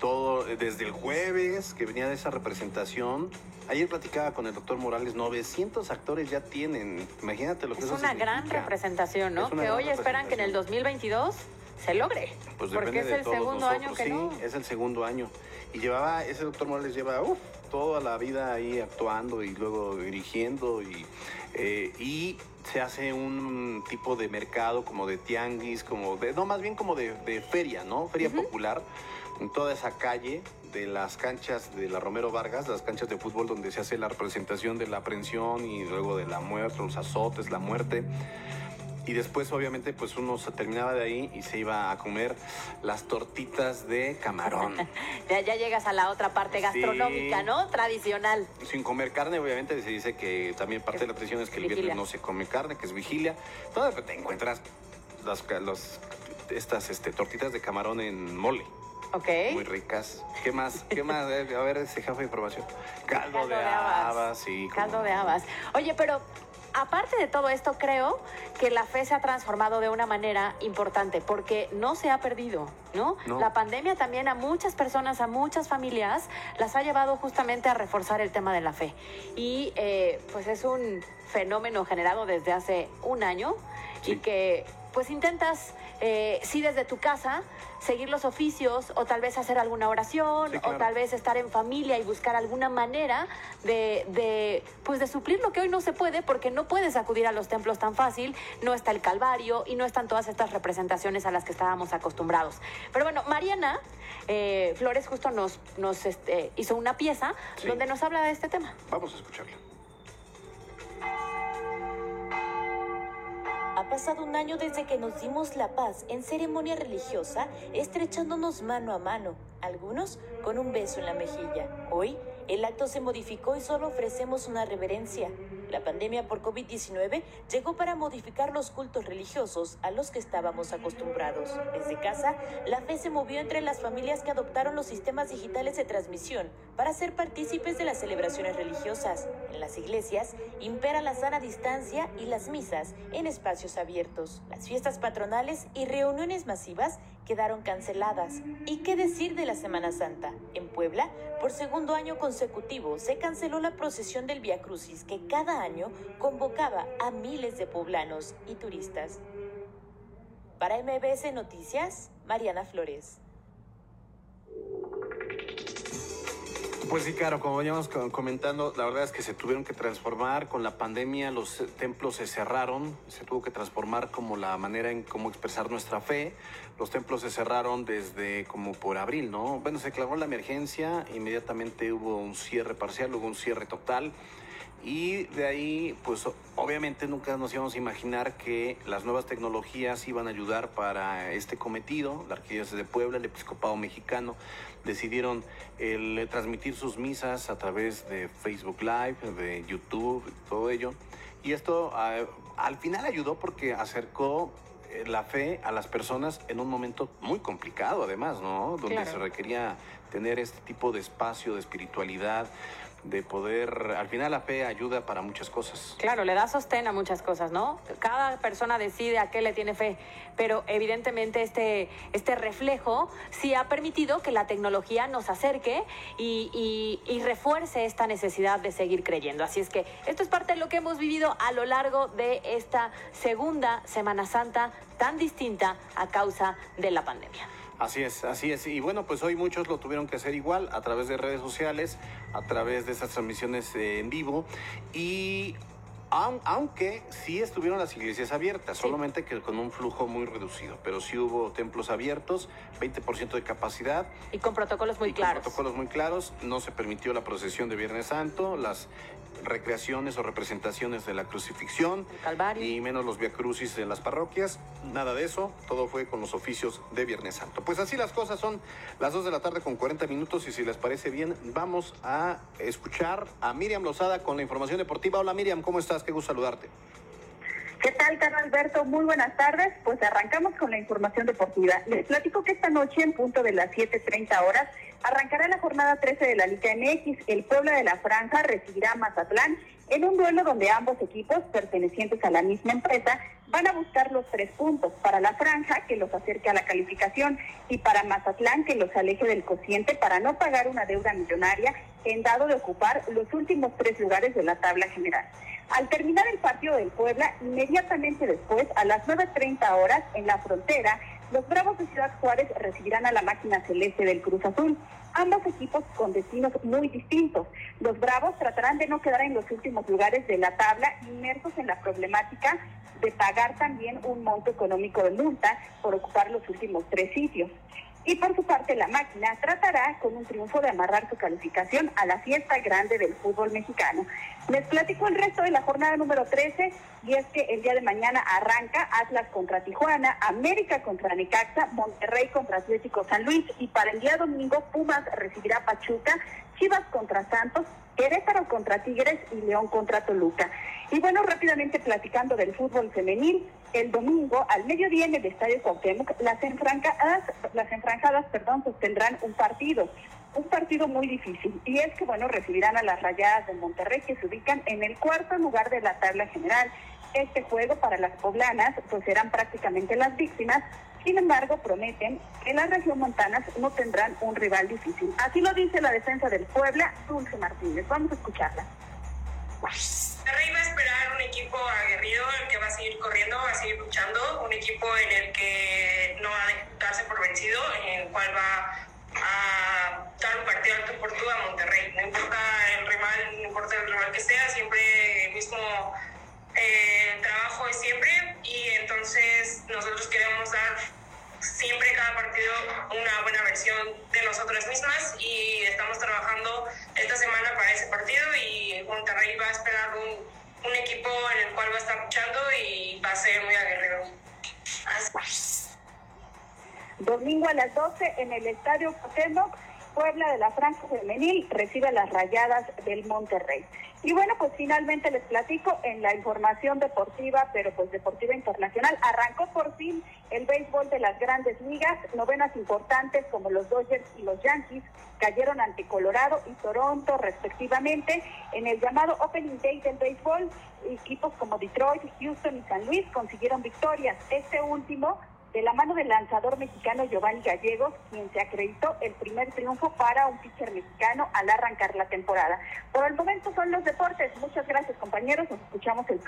Speaker 2: Todo eh, desde el jueves que venía de esa representación. Ayer platicaba con el doctor Morales, 900 actores ya tienen. Imagínate lo que
Speaker 3: Es
Speaker 2: eso
Speaker 3: una gran representación, ¿no?
Speaker 2: Es
Speaker 3: Que hoy esperan que en el 2022 se logre.
Speaker 2: Pues
Speaker 3: porque es
Speaker 2: de
Speaker 3: el
Speaker 2: todos
Speaker 3: segundo
Speaker 2: nosotros.
Speaker 3: año que
Speaker 2: sí,
Speaker 3: no.
Speaker 2: es el segundo año. Y llevaba, ese doctor Morales lleva uf, toda la vida ahí actuando y luego dirigiendo y, eh, y se hace un tipo de mercado como de tianguis, como de, no, más bien como de, de feria, ¿no? Feria popular en toda esa calle de las canchas de la Romero Vargas, las canchas de fútbol donde se hace la representación de la aprehensión y luego de la muerte, los azotes, la muerte. Y después, obviamente, pues uno se terminaba de ahí y se iba a comer las tortitas de camarón.
Speaker 3: Ya, ya llegas a la otra parte gastronómica,
Speaker 2: Sí.
Speaker 3: ¿no? Tradicional.
Speaker 2: Sin comer carne, obviamente, se dice que también parte de la tradición es que el viernes no se come carne, que es vigilia. Todavía te encuentras las, los- estas este, tortitas de camarón en mole.
Speaker 3: Ok.
Speaker 2: Muy ricas. ¿Qué más? ¿Qué más? A ver, ese jefe de información. Caldo, de, habas. sí.
Speaker 3: Caldo de habas. Oye, pero aparte de todo esto, creo que la fe se ha transformado de una manera importante porque no se ha perdido, ¿no?
Speaker 2: No.
Speaker 3: La pandemia también a muchas personas, a muchas familias, las ha llevado justamente a reforzar el tema de la fe. Y eh, pues es un fenómeno generado desde hace un año y que pues intentas, eh, sí desde tu casa, seguir los oficios o tal vez hacer alguna oración
Speaker 2: Sí,
Speaker 3: o tal vez estar en familia y buscar alguna manera de, de, pues de suplir lo que hoy no se puede porque no puedes acudir a los templos tan fácil, no está el Calvario y no están todas estas representaciones a las que estábamos acostumbrados. Pero bueno, Mariana eh, Flores justo nos, nos este, hizo una pieza
Speaker 2: Sí.
Speaker 3: donde nos habla de este tema.
Speaker 2: Vamos a escucharla.
Speaker 10: Ha pasado un año desde que nos dimos la paz en ceremonia religiosa, estrechándonos mano a mano, algunos con un beso en la mejilla. Hoy, el acto se modificó y solo ofrecemos una reverencia. La pandemia por COVID-19 llegó para modificar los cultos religiosos a los que estábamos acostumbrados. Desde casa, la fe se movió entre las familias que adoptaron los sistemas digitales de transmisión para ser partícipes de las celebraciones religiosas. En las iglesias impera la sana distancia y las misas en espacios abiertos. Las fiestas patronales y reuniones masivas quedaron canceladas. ¿Y qué decir de la Semana Santa? En Puebla, por segundo año consecutivo, se canceló la procesión del Via Crucis que cada año convocaba a miles de poblanos y turistas. Para MBS Noticias, Mariana Flores.
Speaker 2: Pues sí, claro, como veníamos co- comentando, la verdad es que se tuvieron que transformar con la pandemia, los templos se cerraron, se tuvo que transformar como la manera en cómo expresar nuestra fe. Los templos se cerraron desde como por abril, ¿no? Bueno, se declaró la emergencia, inmediatamente hubo un cierre parcial, hubo un cierre total. Y de ahí, pues obviamente nunca nos íbamos a imaginar que las nuevas tecnologías iban a ayudar para este cometido. La Arquidiócesis de Puebla, el Episcopado Mexicano, decidieron el, transmitir sus misas a través de Facebook Live, de YouTube, todo ello. Y esto ah, al final ayudó porque acercó eh, la fe a las personas en un momento muy complicado, además, ¿no? Donde
Speaker 3: Claro.
Speaker 2: se requería tener este tipo de espacio de espiritualidad, de poder, al final la fe ayuda para muchas cosas.
Speaker 3: Claro, le da sostén a muchas cosas, ¿no? Cada persona decide a qué le tiene fe, pero evidentemente este, este reflejo sí ha permitido que la tecnología nos acerque y, y- y refuerce esta necesidad de seguir creyendo. Así es que esto es parte de lo que hemos vivido a lo largo de esta segunda Semana Santa tan distinta a causa de la pandemia.
Speaker 2: Así es, así es. Y bueno, pues hoy muchos lo tuvieron que hacer igual a través de redes sociales, a través de estas transmisiones eh, en vivo. Y aun- aunque sí estuvieron las iglesias abiertas, solamente que con un flujo muy reducido, pero sí hubo templos abiertos, 20% de capacidad.
Speaker 3: Y con protocolos muy
Speaker 2: y con
Speaker 3: claros.
Speaker 2: protocolos muy claros. No se permitió la procesión de Viernes Santo, las recreaciones o representaciones de la crucifixión
Speaker 3: Calvario.
Speaker 2: y menos los viacrucis en las parroquias. Nada de eso, todo fue con los oficios de Viernes Santo. Pues así las cosas son las 2 de la tarde con 40 minutos y si les parece bien, vamos a escuchar a Miriam Lozada con la información deportiva. Hola Miriam, ¿cómo estás? Qué gusto saludarte.
Speaker 11: ¿Qué tal, Carlos Alberto? Muy buenas tardes. Pues arrancamos con la información deportiva. Les platico que esta noche, en punto de las 7.30 horas, arrancará la jornada 13 de la Liga MX. El pueblo de la Franja recibirá a Mazatlán en un duelo donde ambos equipos, pertenecientes a la misma empresa, van a buscar los tres puntos. Para la Franja, que los acerque a la calificación, y para Mazatlán, que los aleje del cociente para no pagar una deuda millonaria en dado de ocupar los últimos tres lugares de la tabla general. Al terminar el partido del Puebla, inmediatamente después, a las 9.30 horas, en la frontera, los Bravos de Ciudad Juárez recibirán a la máquina celeste del Cruz Azul. Ambos equipos con destinos muy distintos. Los Bravos tratarán de no quedar en los últimos lugares de la tabla, inmersos en la problemática de pagar también un monto económico de multa por ocupar los últimos tres sitios. Y por su parte, la máquina tratará con un triunfo de amarrar su calificación a la fiesta grande del fútbol mexicano. Les platico el resto de la jornada número 13 y es que el día de mañana arranca Atlas contra Tijuana, América contra Necaxa, Monterrey contra Atlético San Luis y para el día domingo Pumas recibirá Pachuca, Chivas contra Santos, Querétaro contra Tigres y León contra Toluca. Y bueno, rápidamente platicando del fútbol femenil, el domingo al mediodía en el Estadio Cuauhtémoc, las enfrancadas, las enfranjadas, perdón, sostendrán un partido, un partido muy difícil. Y es que, bueno, recibirán a las Rayadas de Monterrey que se ubican en el cuarto lugar de la tabla general. Este juego para las poblanas, pues serán prácticamente las víctimas. Sin embargo, prometen que las regiomontanas no tendrán un rival difícil. Así lo dice la defensa del Puebla, Dulce Martínez. Vamos a escucharla.
Speaker 12: Monterrey va a esperar un equipo aguerrido, el que va a seguir corriendo, va a seguir luchando, un equipo en el que no va a darse por vencido, en el cual va a dar un partido alto por tú a Monterrey. No importa el rival, no importa el rival que sea, siempre el mismo eh, trabajo es siempre y entonces nosotros queremos dar siempre cada partido una buena versión de nosotras mismas y estamos trabajando esta semana para ese partido y Monterrey va a esperar un, equipo en el cual va a estar luchando y va a ser muy aguerrido.
Speaker 11: Domingo a las 12 en el Estadio Cuauhtémoc, Puebla de la Franja Femenil recibe las Rayadas del Monterrey. Y bueno, pues finalmente les platico en la información deportiva, pero pues deportiva internacional, arrancó por fin el béisbol de las grandes ligas, novenas importantes como los Dodgers y los Yankees cayeron ante Colorado y Toronto respectivamente en el llamado Opening Day del béisbol. Equipos como Detroit, Houston y San Luis consiguieron victorias. Este último
Speaker 9: de la mano del lanzador mexicano Giovanni Gallegos, quien se acreditó el primer triunfo para un pitcher mexicano al arrancar la temporada. Por el momento son los deportes. Muchas gracias compañeros, nos escuchamos el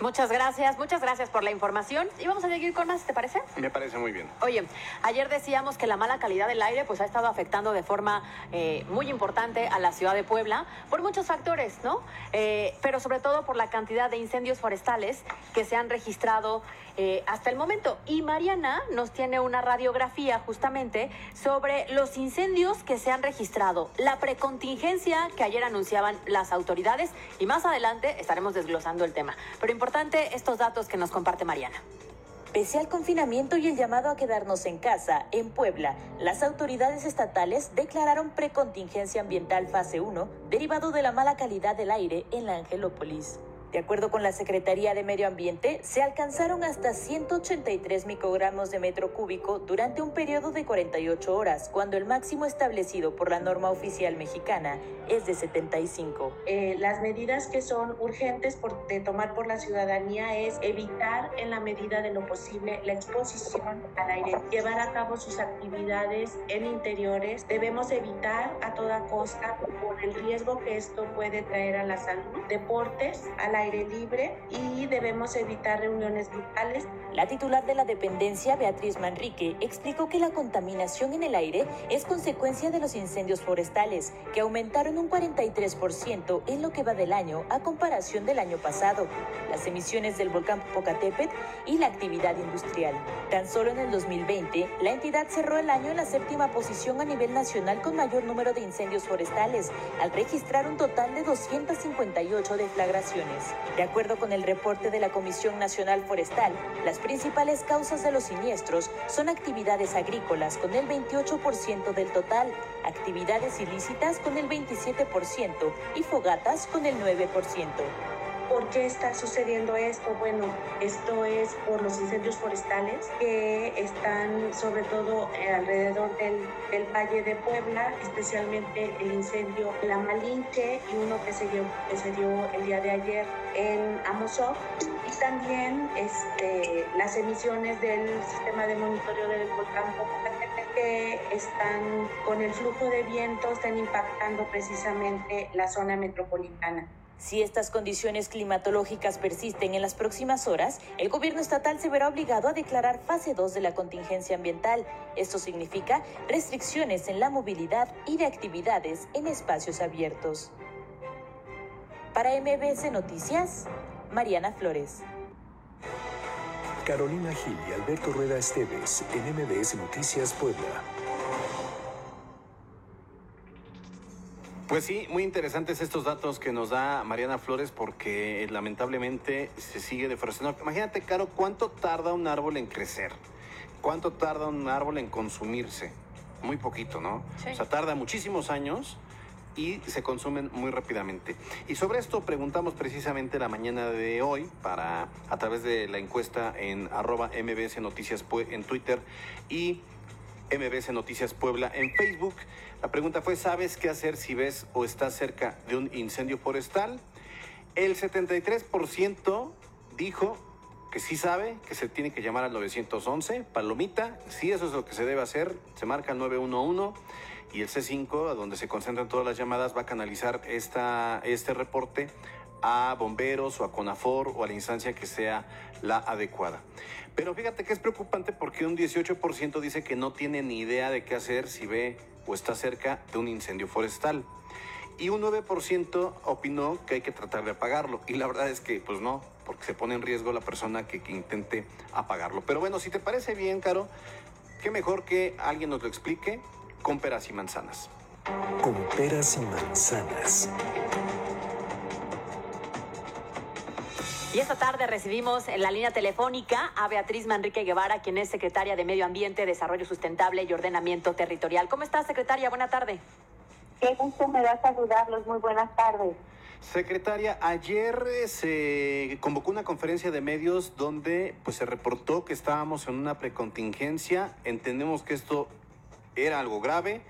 Speaker 3: Muchas gracias, muchas gracias por la información. Y vamos a seguir con más, ¿te parece?
Speaker 2: Me parece muy bien.
Speaker 3: Oye, ayer decíamos que la mala calidad del aire pues ha estado afectando de forma eh, muy importante a la ciudad de Puebla por muchos factores, ¿no? Eh, pero sobre todo por la cantidad de incendios forestales que se han registrado eh, hasta el momento. Y Mariana nos tiene una radiografía justamente sobre los incendios que se han registrado, la precontingencia que ayer anunciaban las autoridades y más adelante estaremos desglosando el tema. Pero importante estos datos que nos comparte Mariana.
Speaker 10: Pese al confinamiento y el llamado a quedarnos en casa, en Puebla, las autoridades estatales declararon precontingencia ambiental fase 1 derivado de la mala calidad del aire en la Angelópolis. De acuerdo con la Secretaría de Medio Ambiente, se alcanzaron hasta 183 microgramos de metro cúbico durante un periodo de 48 horas, cuando el máximo establecido por la norma oficial mexicana es de 75.
Speaker 13: Eh, las medidas que son urgentes por, de tomar por la ciudadanía es evitar en la medida de lo posible la exposición al aire, llevar a cabo sus actividades en interiores. Debemos evitar a toda costa por el riesgo que esto puede traer a la salud, deportes, a la aire libre y debemos evitar reuniones grupales.
Speaker 10: La titular de la dependencia, Beatriz Manrique, explicó que la contaminación en el aire es consecuencia de los incendios forestales, que aumentaron un 43% en lo que va del año a comparación del año pasado, las emisiones del volcán Popocatépetl y la actividad industrial. Tan solo en el 2020, la entidad cerró el año en la séptima posición a nivel nacional con mayor número de incendios forestales, al registrar un total de 258 deflagraciones. De acuerdo con el reporte de la Comisión Nacional Forestal, las principales causas de los siniestros son actividades agrícolas con el 28% del total, actividades ilícitas con el 27% y fogatas con el 9%.
Speaker 13: ¿Por qué está sucediendo esto? Bueno, esto es por los incendios forestales que están sobre todo eh, alrededor del, Valle de Puebla, especialmente el incendio La Malinche y uno que se dio, se dio el día de ayer en Amozoc y también este, las emisiones del sistema de monitoreo del volcán que están con el flujo de viento están impactando precisamente la zona metropolitana.
Speaker 10: Si estas condiciones climatológicas persisten en las próximas horas, el gobierno estatal se verá obligado a declarar fase 2 de la contingencia ambiental. Esto significa restricciones en la movilidad y de actividades en espacios abiertos. Para MBS Noticias, Mariana Flores.
Speaker 1: Carolina Gil y Alberto Rueda Esteves en MBS Noticias Puebla.
Speaker 2: Pues sí, muy interesantes estos datos que nos da Mariana Flores porque eh, lamentablemente se sigue deforestando. Imagínate, Caro, cuánto tarda un árbol en crecer, cuánto tarda un árbol en consumirse. Muy poquito, ¿no?
Speaker 3: Sí.
Speaker 2: O sea, tarda muchísimos años y se consumen muy rápidamente. Y sobre esto preguntamos precisamente la mañana de hoy para a través de la encuesta en arroba MBS Noticias Pue- en Twitter y MBS Noticias Puebla en Facebook. La pregunta fue, ¿sabes qué hacer si ves o estás cerca de un incendio forestal? El 73% dijo que sí sabe, que se tiene que llamar al 911, palomita, sí, eso es lo que se debe hacer, se marca el 911 y el C5, a donde se concentran todas las llamadas, va a canalizar esta, este reporte a bomberos o a CONAFOR o a la instancia que sea la adecuada. Pero fíjate que es preocupante porque un 18% dice que no tiene ni idea de qué hacer si ve o está cerca de un incendio forestal. Y un 9% opinó que hay que tratar de apagarlo. Y la verdad es que, pues no, porque se pone en riesgo la persona que, que intente apagarlo. Pero bueno, si te parece bien, Caro, qué mejor que alguien nos lo explique con peras y manzanas.
Speaker 1: Con peras y manzanas.
Speaker 3: Y esta tarde recibimos en la línea telefónica a Beatriz Manrique Guevara, quien es secretaria de Medio Ambiente, Desarrollo Sustentable y Ordenamiento Territorial. ¿Cómo estás, secretaria? Buena tarde.
Speaker 9: Qué gusto me da saludarlos. Muy buenas tardes.
Speaker 2: Secretaria, ayer eh, se convocó una conferencia de medios donde pues se reportó que estábamos en una precontingencia. Entendemos que esto era algo grave.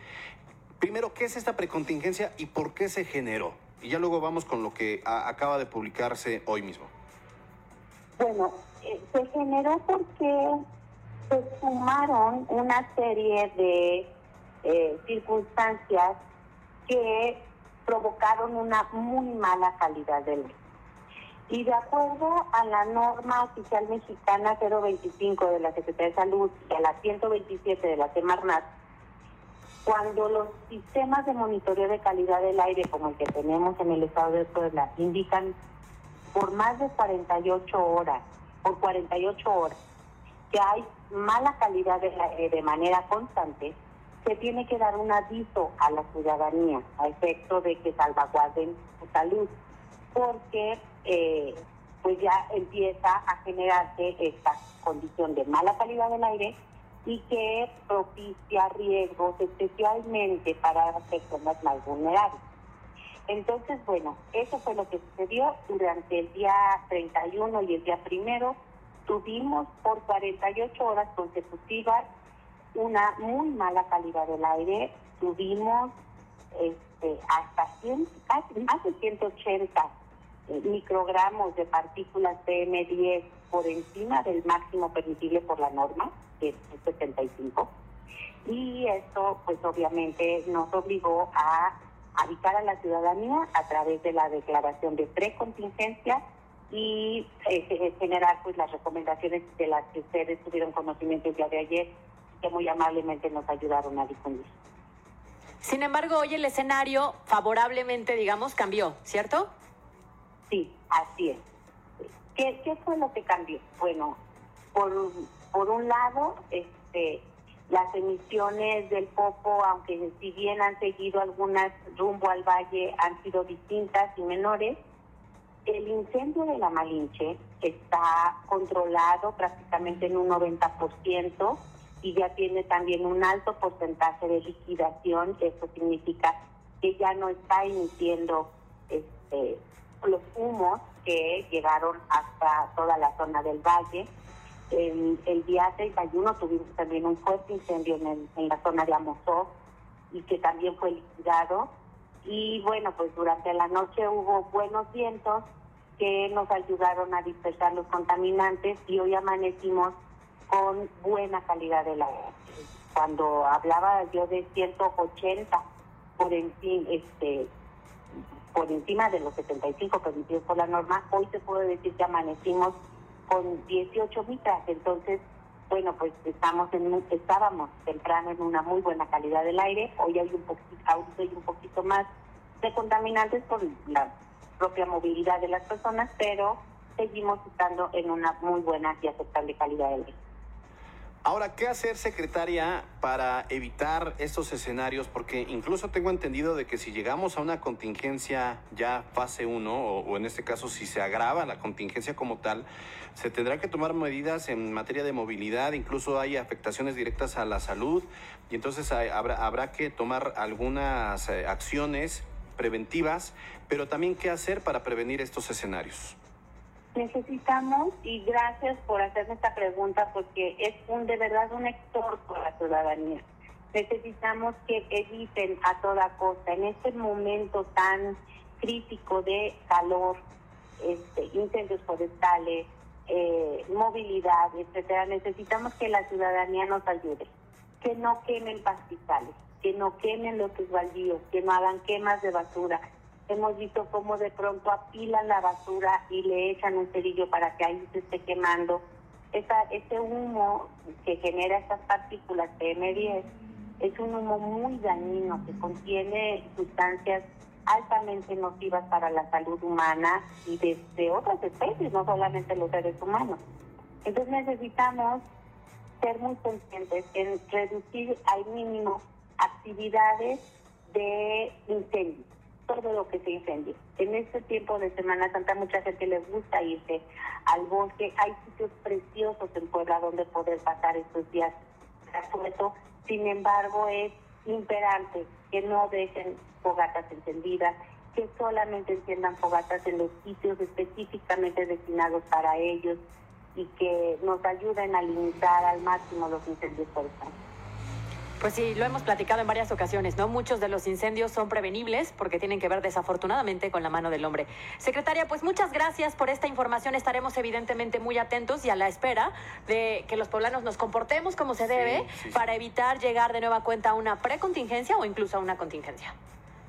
Speaker 2: Primero, ¿qué es esta precontingencia y por qué se generó? Y ya luego vamos con lo que acaba de publicarse hoy mismo.
Speaker 9: Bueno, eh, se generó porque se sumaron una serie de eh, circunstancias que provocaron una muy mala calidad del aire. Y de acuerdo a la norma oficial mexicana 025 de la Secretaría de Salud y a la 127 de la Semarnat, cuando los sistemas de monitoreo de calidad del aire, como el que tenemos en el estado de Puebla, indican por más de 48 horas, por 48 horas, que hay mala calidad del aire de manera constante, se tiene que dar un aviso a la ciudadanía a efecto de que salvaguarden su salud, porque eh, pues ya empieza a generarse esta condición de mala calidad del aire y que propicia riesgos especialmente para las personas más vulnerables. Entonces, bueno, eso fue lo que sucedió durante el día 31 y el día primero. Tuvimos por 48 horas consecutivas una muy mala calidad del aire. Tuvimos este, hasta 100, casi más de 180 eh, microgramos de partículas PM10 por encima del máximo permitible por la norma, que es 75. Y esto, pues obviamente, nos obligó a avisar a la ciudadanía a través de la declaración de precontingencia y eh, generar pues las recomendaciones de las que ustedes tuvieron conocimiento el día de ayer que muy amablemente nos ayudaron a difundir.
Speaker 3: Sin embargo, hoy el escenario favorablemente, digamos, cambió, ¿cierto?
Speaker 9: Sí, así es. ¿Qué, qué fue lo que cambió? Bueno, por, por un lado, este, las emisiones del Popo, aunque si bien han seguido algunas rumbo al valle, han sido distintas y menores. El incendio de la Malinche está controlado prácticamente en un 90% y ya tiene también un alto porcentaje de liquidación. Eso significa que ya no está emitiendo este, los humos que llegaron hasta toda la zona del valle. El, el día 31 tuvimos también un fuerte incendio en, en la zona de Amosó y que también fue liquidado. Y bueno, pues durante la noche hubo buenos vientos que nos ayudaron a dispersar los contaminantes y hoy amanecimos con buena calidad del aire. Cuando hablaba yo de 180 por encima, este, por encima de los 75 permitidos por la norma, hoy te puedo decir que amanecimos con 18 mitras, entonces bueno, pues estamos en estábamos temprano en una muy buena calidad del aire, hoy hay un poquito, hay un poquito más de contaminantes por la propia movilidad de las personas, pero seguimos estando en una muy buena y aceptable calidad del aire.
Speaker 2: Ahora, ¿qué hacer, secretaria, para evitar estos escenarios? Porque incluso tengo entendido de que si llegamos a una contingencia ya fase 1, o, en este caso si se agrava la contingencia como tal, se tendrá que tomar medidas en materia de movilidad, incluso hay afectaciones directas a la salud, y entonces habrá que tomar algunas eh, acciones preventivas, pero también qué hacer para prevenir estos escenarios
Speaker 9: necesitamos, y gracias por hacerme esta pregunta, porque es un de verdad un exhorto a la ciudadanía. Necesitamos que eviten a toda costa, en este momento tan crítico de calor, este, incendios forestales, eh, movilidad, etcétera, necesitamos que la ciudadanía nos ayude, que no quemen pastizales, que no quemen los baldíos, que no hagan quemas de basura, hemos visto cómo de pronto apilan la basura y le echan un cerillo para que ahí se esté quemando. Esa, ese humo que genera estas partículas PM10 es un humo muy dañino que contiene sustancias altamente nocivas para la salud humana y de, de otras especies, no solamente los seres humanos. Entonces necesitamos ser muy conscientes en reducir al mínimo actividades de incendios todo lo que se incendia. En este tiempo de Semana Santa mucha gente les gusta irse al bosque. Hay sitios preciosos en Puebla donde poder pasar estos días asueto. Sin embargo, es imperante que no dejen fogatas encendidas, que solamente enciendan fogatas en los sitios específicamente destinados para ellos y que nos ayuden a limitar al máximo los incendios forestales.
Speaker 3: Pues sí, lo hemos platicado en varias ocasiones, ¿no? Muchos de los incendios son prevenibles porque tienen que ver desafortunadamente con la mano del hombre. Secretaria, pues muchas gracias por esta información. Estaremos evidentemente muy atentos y a la espera de que los poblanos nos comportemos como se debe
Speaker 2: sí, sí.
Speaker 3: para evitar llegar de nueva cuenta a una precontingencia o incluso a una contingencia.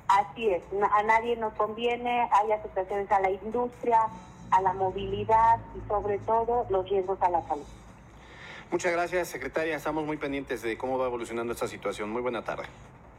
Speaker 9: Así es, a nadie nos conviene, hay afectaciones a la industria, a la movilidad y sobre todo los riesgos a la salud.
Speaker 2: Muchas gracias, secretaria. Estamos muy pendientes de cómo va evolucionando esta situación. Muy buena tarde.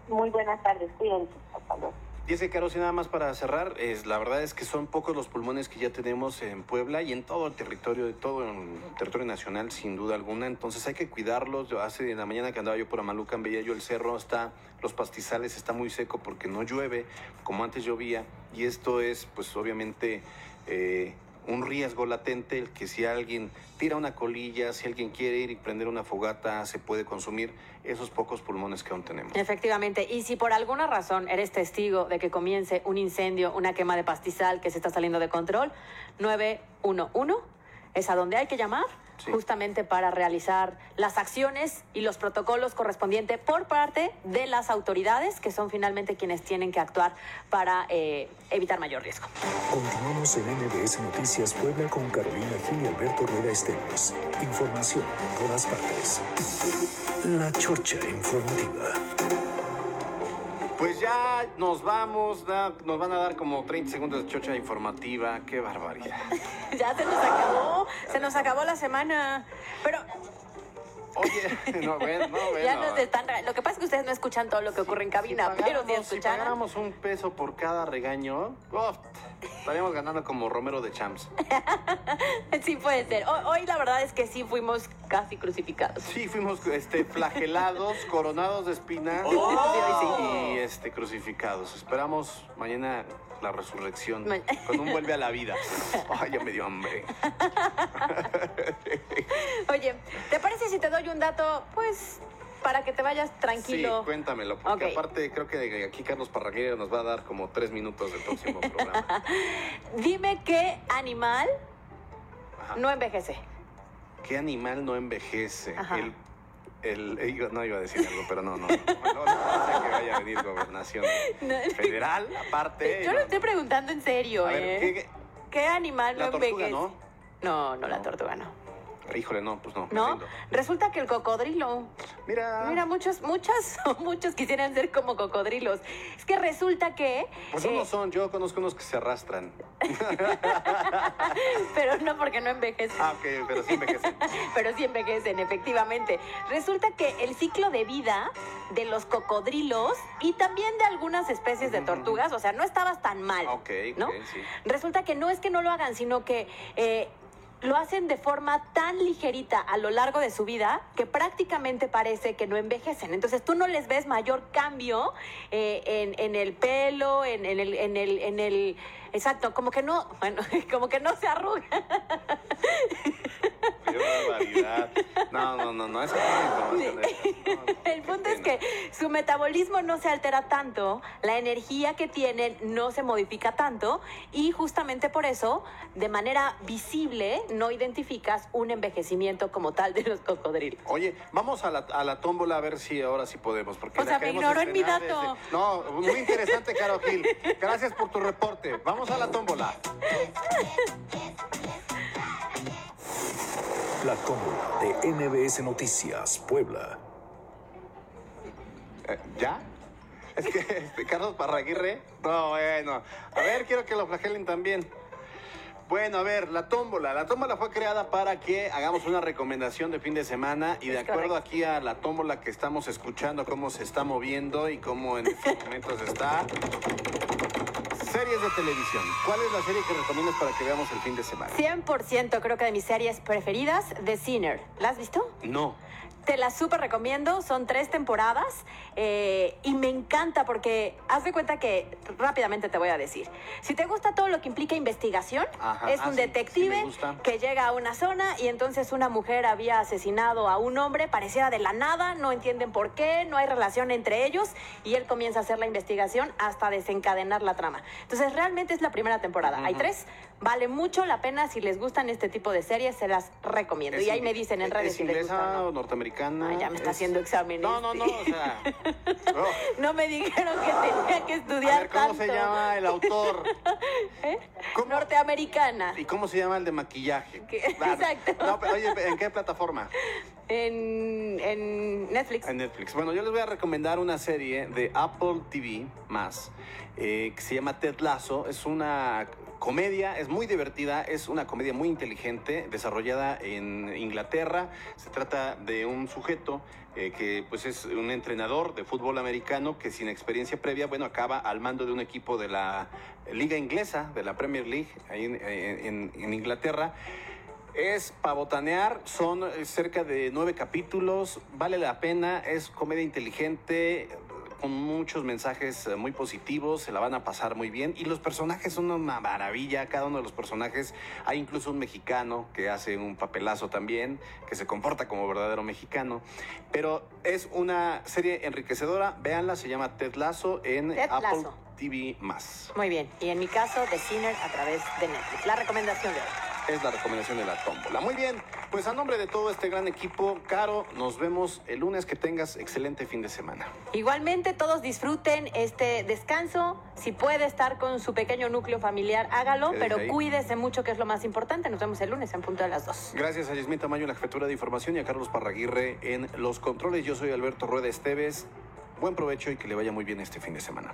Speaker 9: Muy buenas tardes, cuídense, hasta luego.
Speaker 2: Y ese Caro, sí, nada más para cerrar, es, la verdad es que son pocos los pulmones que ya tenemos en Puebla y en todo el territorio, de todo el territorio nacional, sin duda alguna. Entonces hay que cuidarlos. Yo hace en la mañana que andaba yo por Amalucan, veía yo el cerro, está, los pastizales está muy seco porque no llueve, como antes llovía. Y esto es, pues obviamente, eh, un riesgo latente, el que si alguien tira una colilla, si alguien quiere ir y prender una fogata, se puede consumir esos pocos pulmones que aún tenemos.
Speaker 3: Efectivamente, y si por alguna razón eres testigo de que comience un incendio, una quema de pastizal que se está saliendo de control, 911 es a donde hay que llamar
Speaker 2: Sí.
Speaker 3: justamente para realizar las acciones y los protocolos correspondientes por parte de las autoridades, que son finalmente quienes tienen que actuar para eh, evitar mayor riesgo.
Speaker 1: Continuamos en MBS Noticias Puebla con Carolina Gil y Alberto Rueda Esteves. Información en todas partes. La Chorcha Informativa.
Speaker 2: Pues ya nos vamos, da- nos van a dar como 30 segundos de chocha informativa. Qué barbaridad.
Speaker 3: ya se nos acabó, se nos acabó la semana, pero
Speaker 2: Oye, no, bueno, no, bueno.
Speaker 3: ya nos están... Lo que pasa es que ustedes no escuchan todo lo que ocurre en cabina,
Speaker 2: si
Speaker 3: pero si
Speaker 2: pagáramos- si
Speaker 3: escucharan...
Speaker 2: pagáramos un peso por cada regaño, uf, estaríamos ganando como Romero de Champs.
Speaker 3: Sí puede ser. Hoy, hoy la verdad es que sí fuimos casi crucificados.
Speaker 2: Sí, fuimos este, flagelados, coronados de espinas
Speaker 3: Oh.
Speaker 2: y este, crucificados. Esperamos mañana la resurrección
Speaker 3: Ma-
Speaker 2: con un vuelve a la vida. Ay, ya me dio hambre.
Speaker 3: Oye, ¿te parece si te doy un dato, pues, para que te vayas
Speaker 2: Sí,
Speaker 3: tranquilo?
Speaker 2: cuéntamelo, porque aparte creo que aquí Carlos Parraguero nos va a dar como tres minutos del próximo programa.
Speaker 3: Dime qué animal
Speaker 2: Ajá.
Speaker 3: no envejece.
Speaker 2: ¿Qué animal no envejece?
Speaker 3: Ajá.
Speaker 2: El, el- eh, no iba a decir algo, pero no, no. No, no, no sé que vaya a venir gobernación federal, aparte.
Speaker 3: Yo lo estoy preguntando en serio,
Speaker 2: A ver,
Speaker 3: ¿eh?
Speaker 2: ¿qué-
Speaker 3: ¿Qué, animal
Speaker 2: La
Speaker 3: no
Speaker 2: tortuga,
Speaker 3: envejece?
Speaker 2: ¿no?
Speaker 3: No, no, la tortuga no.
Speaker 2: Híjole, no, pues no.
Speaker 3: ¿No? Resulta que el cocodrilo.
Speaker 2: Mira.
Speaker 3: Mira, muchos, muchas, muchos quisieran ser como cocodrilos. Es que resulta que.
Speaker 2: Pues
Speaker 3: eh,
Speaker 2: son, yo conozco unos que se arrastran.
Speaker 3: pero no porque no envejecen.
Speaker 2: Ah, ok, pero sí envejecen.
Speaker 3: pero sí envejecen, efectivamente. Resulta que el ciclo de vida de los cocodrilos y también de algunas especies de tortugas, o sea, no estabas tan mal.
Speaker 2: Ok,
Speaker 3: ¿no?
Speaker 2: sí.
Speaker 3: Resulta que no es que no lo hagan, sino que eh, lo hacen de forma tan ligerita a lo largo de su vida que prácticamente parece que no envejecen. Entonces tú no les ves mayor cambio eh, en, en el pelo, en, en el, en el, en el, exacto, como que no, bueno, como que no se arruga.
Speaker 2: Qué barbaridad. No, no, no, no, esa es una información de- no,
Speaker 3: El punto es que su metabolismo no se altera tanto, la energía que tienen no se modifica tanto y justamente por eso, de manera visible, no identificas un envejecimiento como tal de los cocodrilos.
Speaker 2: Oye, vamos a la, a la tómbola a ver si ahora sí podemos. Porque
Speaker 3: O sea, me ignoró en mi dato.
Speaker 2: desde- No, muy interesante, Caro Gil. Gracias por tu reporte. Vamos a la tómbola.
Speaker 1: La tómbola de MBS Noticias Puebla.
Speaker 2: Eh, ¿Ya? Es que este, Carlos Parraguirre. No, bueno. A ver, quiero que lo flagelen también. Bueno, a ver, la tómbola. La tómbola fue creada para que hagamos una recomendación de fin de semana y de acuerdo aquí a la tómbola que estamos escuchando, cómo se está moviendo y cómo en estos momentos está. Series de televisión. ¿Cuál es la serie que recomiendas para que veamos el fin de semana?
Speaker 3: 100% creo que de mis series preferidas, The Sinner. ¿La has visto?
Speaker 2: No.
Speaker 3: Te la súper recomiendo, son tres temporadas eh, y me encanta porque haz de cuenta que rápidamente te voy a decir, si te gusta todo lo que implica investigación,
Speaker 2: Ajá,
Speaker 3: es
Speaker 2: ah,
Speaker 3: un detective
Speaker 2: sí
Speaker 3: que llega a una zona y entonces una mujer había asesinado a un hombre, pareciera de la nada, no entienden por qué, no hay relación entre ellos y él comienza a hacer la investigación hasta desencadenar la trama. Entonces realmente es la primera temporada, hay tres, vale mucho la pena si les gustan este tipo de series, se las recomiendo.
Speaker 2: ¿Es
Speaker 3: Y ahí me dicen en redes
Speaker 2: ¿Es
Speaker 3: si les gusta o no.
Speaker 2: norteamericana?
Speaker 3: ya me está
Speaker 2: es-
Speaker 3: haciendo exámenes.
Speaker 2: No, no, no, o sea. oh,
Speaker 3: No me dijeron que tenía que
Speaker 2: a
Speaker 3: estudiar
Speaker 2: ver, ¿cómo
Speaker 3: tanto.
Speaker 2: se llama el autor? ¿Cómo?
Speaker 3: Norteamericana.
Speaker 2: ¿Y cómo se llama el de maquillaje?
Speaker 3: Exacto.
Speaker 2: No, pero oye, ¿en qué plataforma?
Speaker 3: En, en Netflix.
Speaker 2: En Netflix. Bueno, yo les voy a recomendar una serie de Apple TV más eh, que se llama Ted Lasso. Es una comedia, es muy divertida, es una comedia muy inteligente, desarrollada en Inglaterra. Se trata de un sujeto eh, que pues es un entrenador de fútbol americano que sin experiencia previa, bueno, acaba al mando de un equipo de la liga inglesa, de la Premier League, ahí en- en- Inglaterra. Es pavotanear, son eh, cerca de nueve capítulos, vale la pena, es comedia inteligente, con muchos mensajes eh, muy positivos, se la van a pasar muy bien. Y los personajes son una maravilla, cada uno de los personajes, hay incluso un mexicano que hace un papelazo también, que se comporta como verdadero mexicano, pero es una serie enriquecedora, véanla, se llama Ted Lasso en
Speaker 3: Ted
Speaker 2: Apple. TV+. más.
Speaker 3: Muy bien. Y en mi caso, The Sinner a través de Netflix. La recomendación de hoy.
Speaker 2: es la recomendación de la tómbola. Muy bien, pues a nombre de todo este gran equipo, Caro, nos vemos el lunes. Que tengas excelente fin de semana.
Speaker 3: Igualmente, todos disfruten este descanso. Si puede estar con su pequeño núcleo familiar, hágalo, pero
Speaker 2: ahí.
Speaker 3: cuídese mucho, que es lo más importante. Nos vemos el lunes en punto de las 2.
Speaker 2: Gracias a Yasmín Tamayo en la jefatura de información y a Carlos Parraguirre en los controles. Yo soy Alberto Rueda Esteves. Buen provecho y que le vaya muy bien este fin de semana.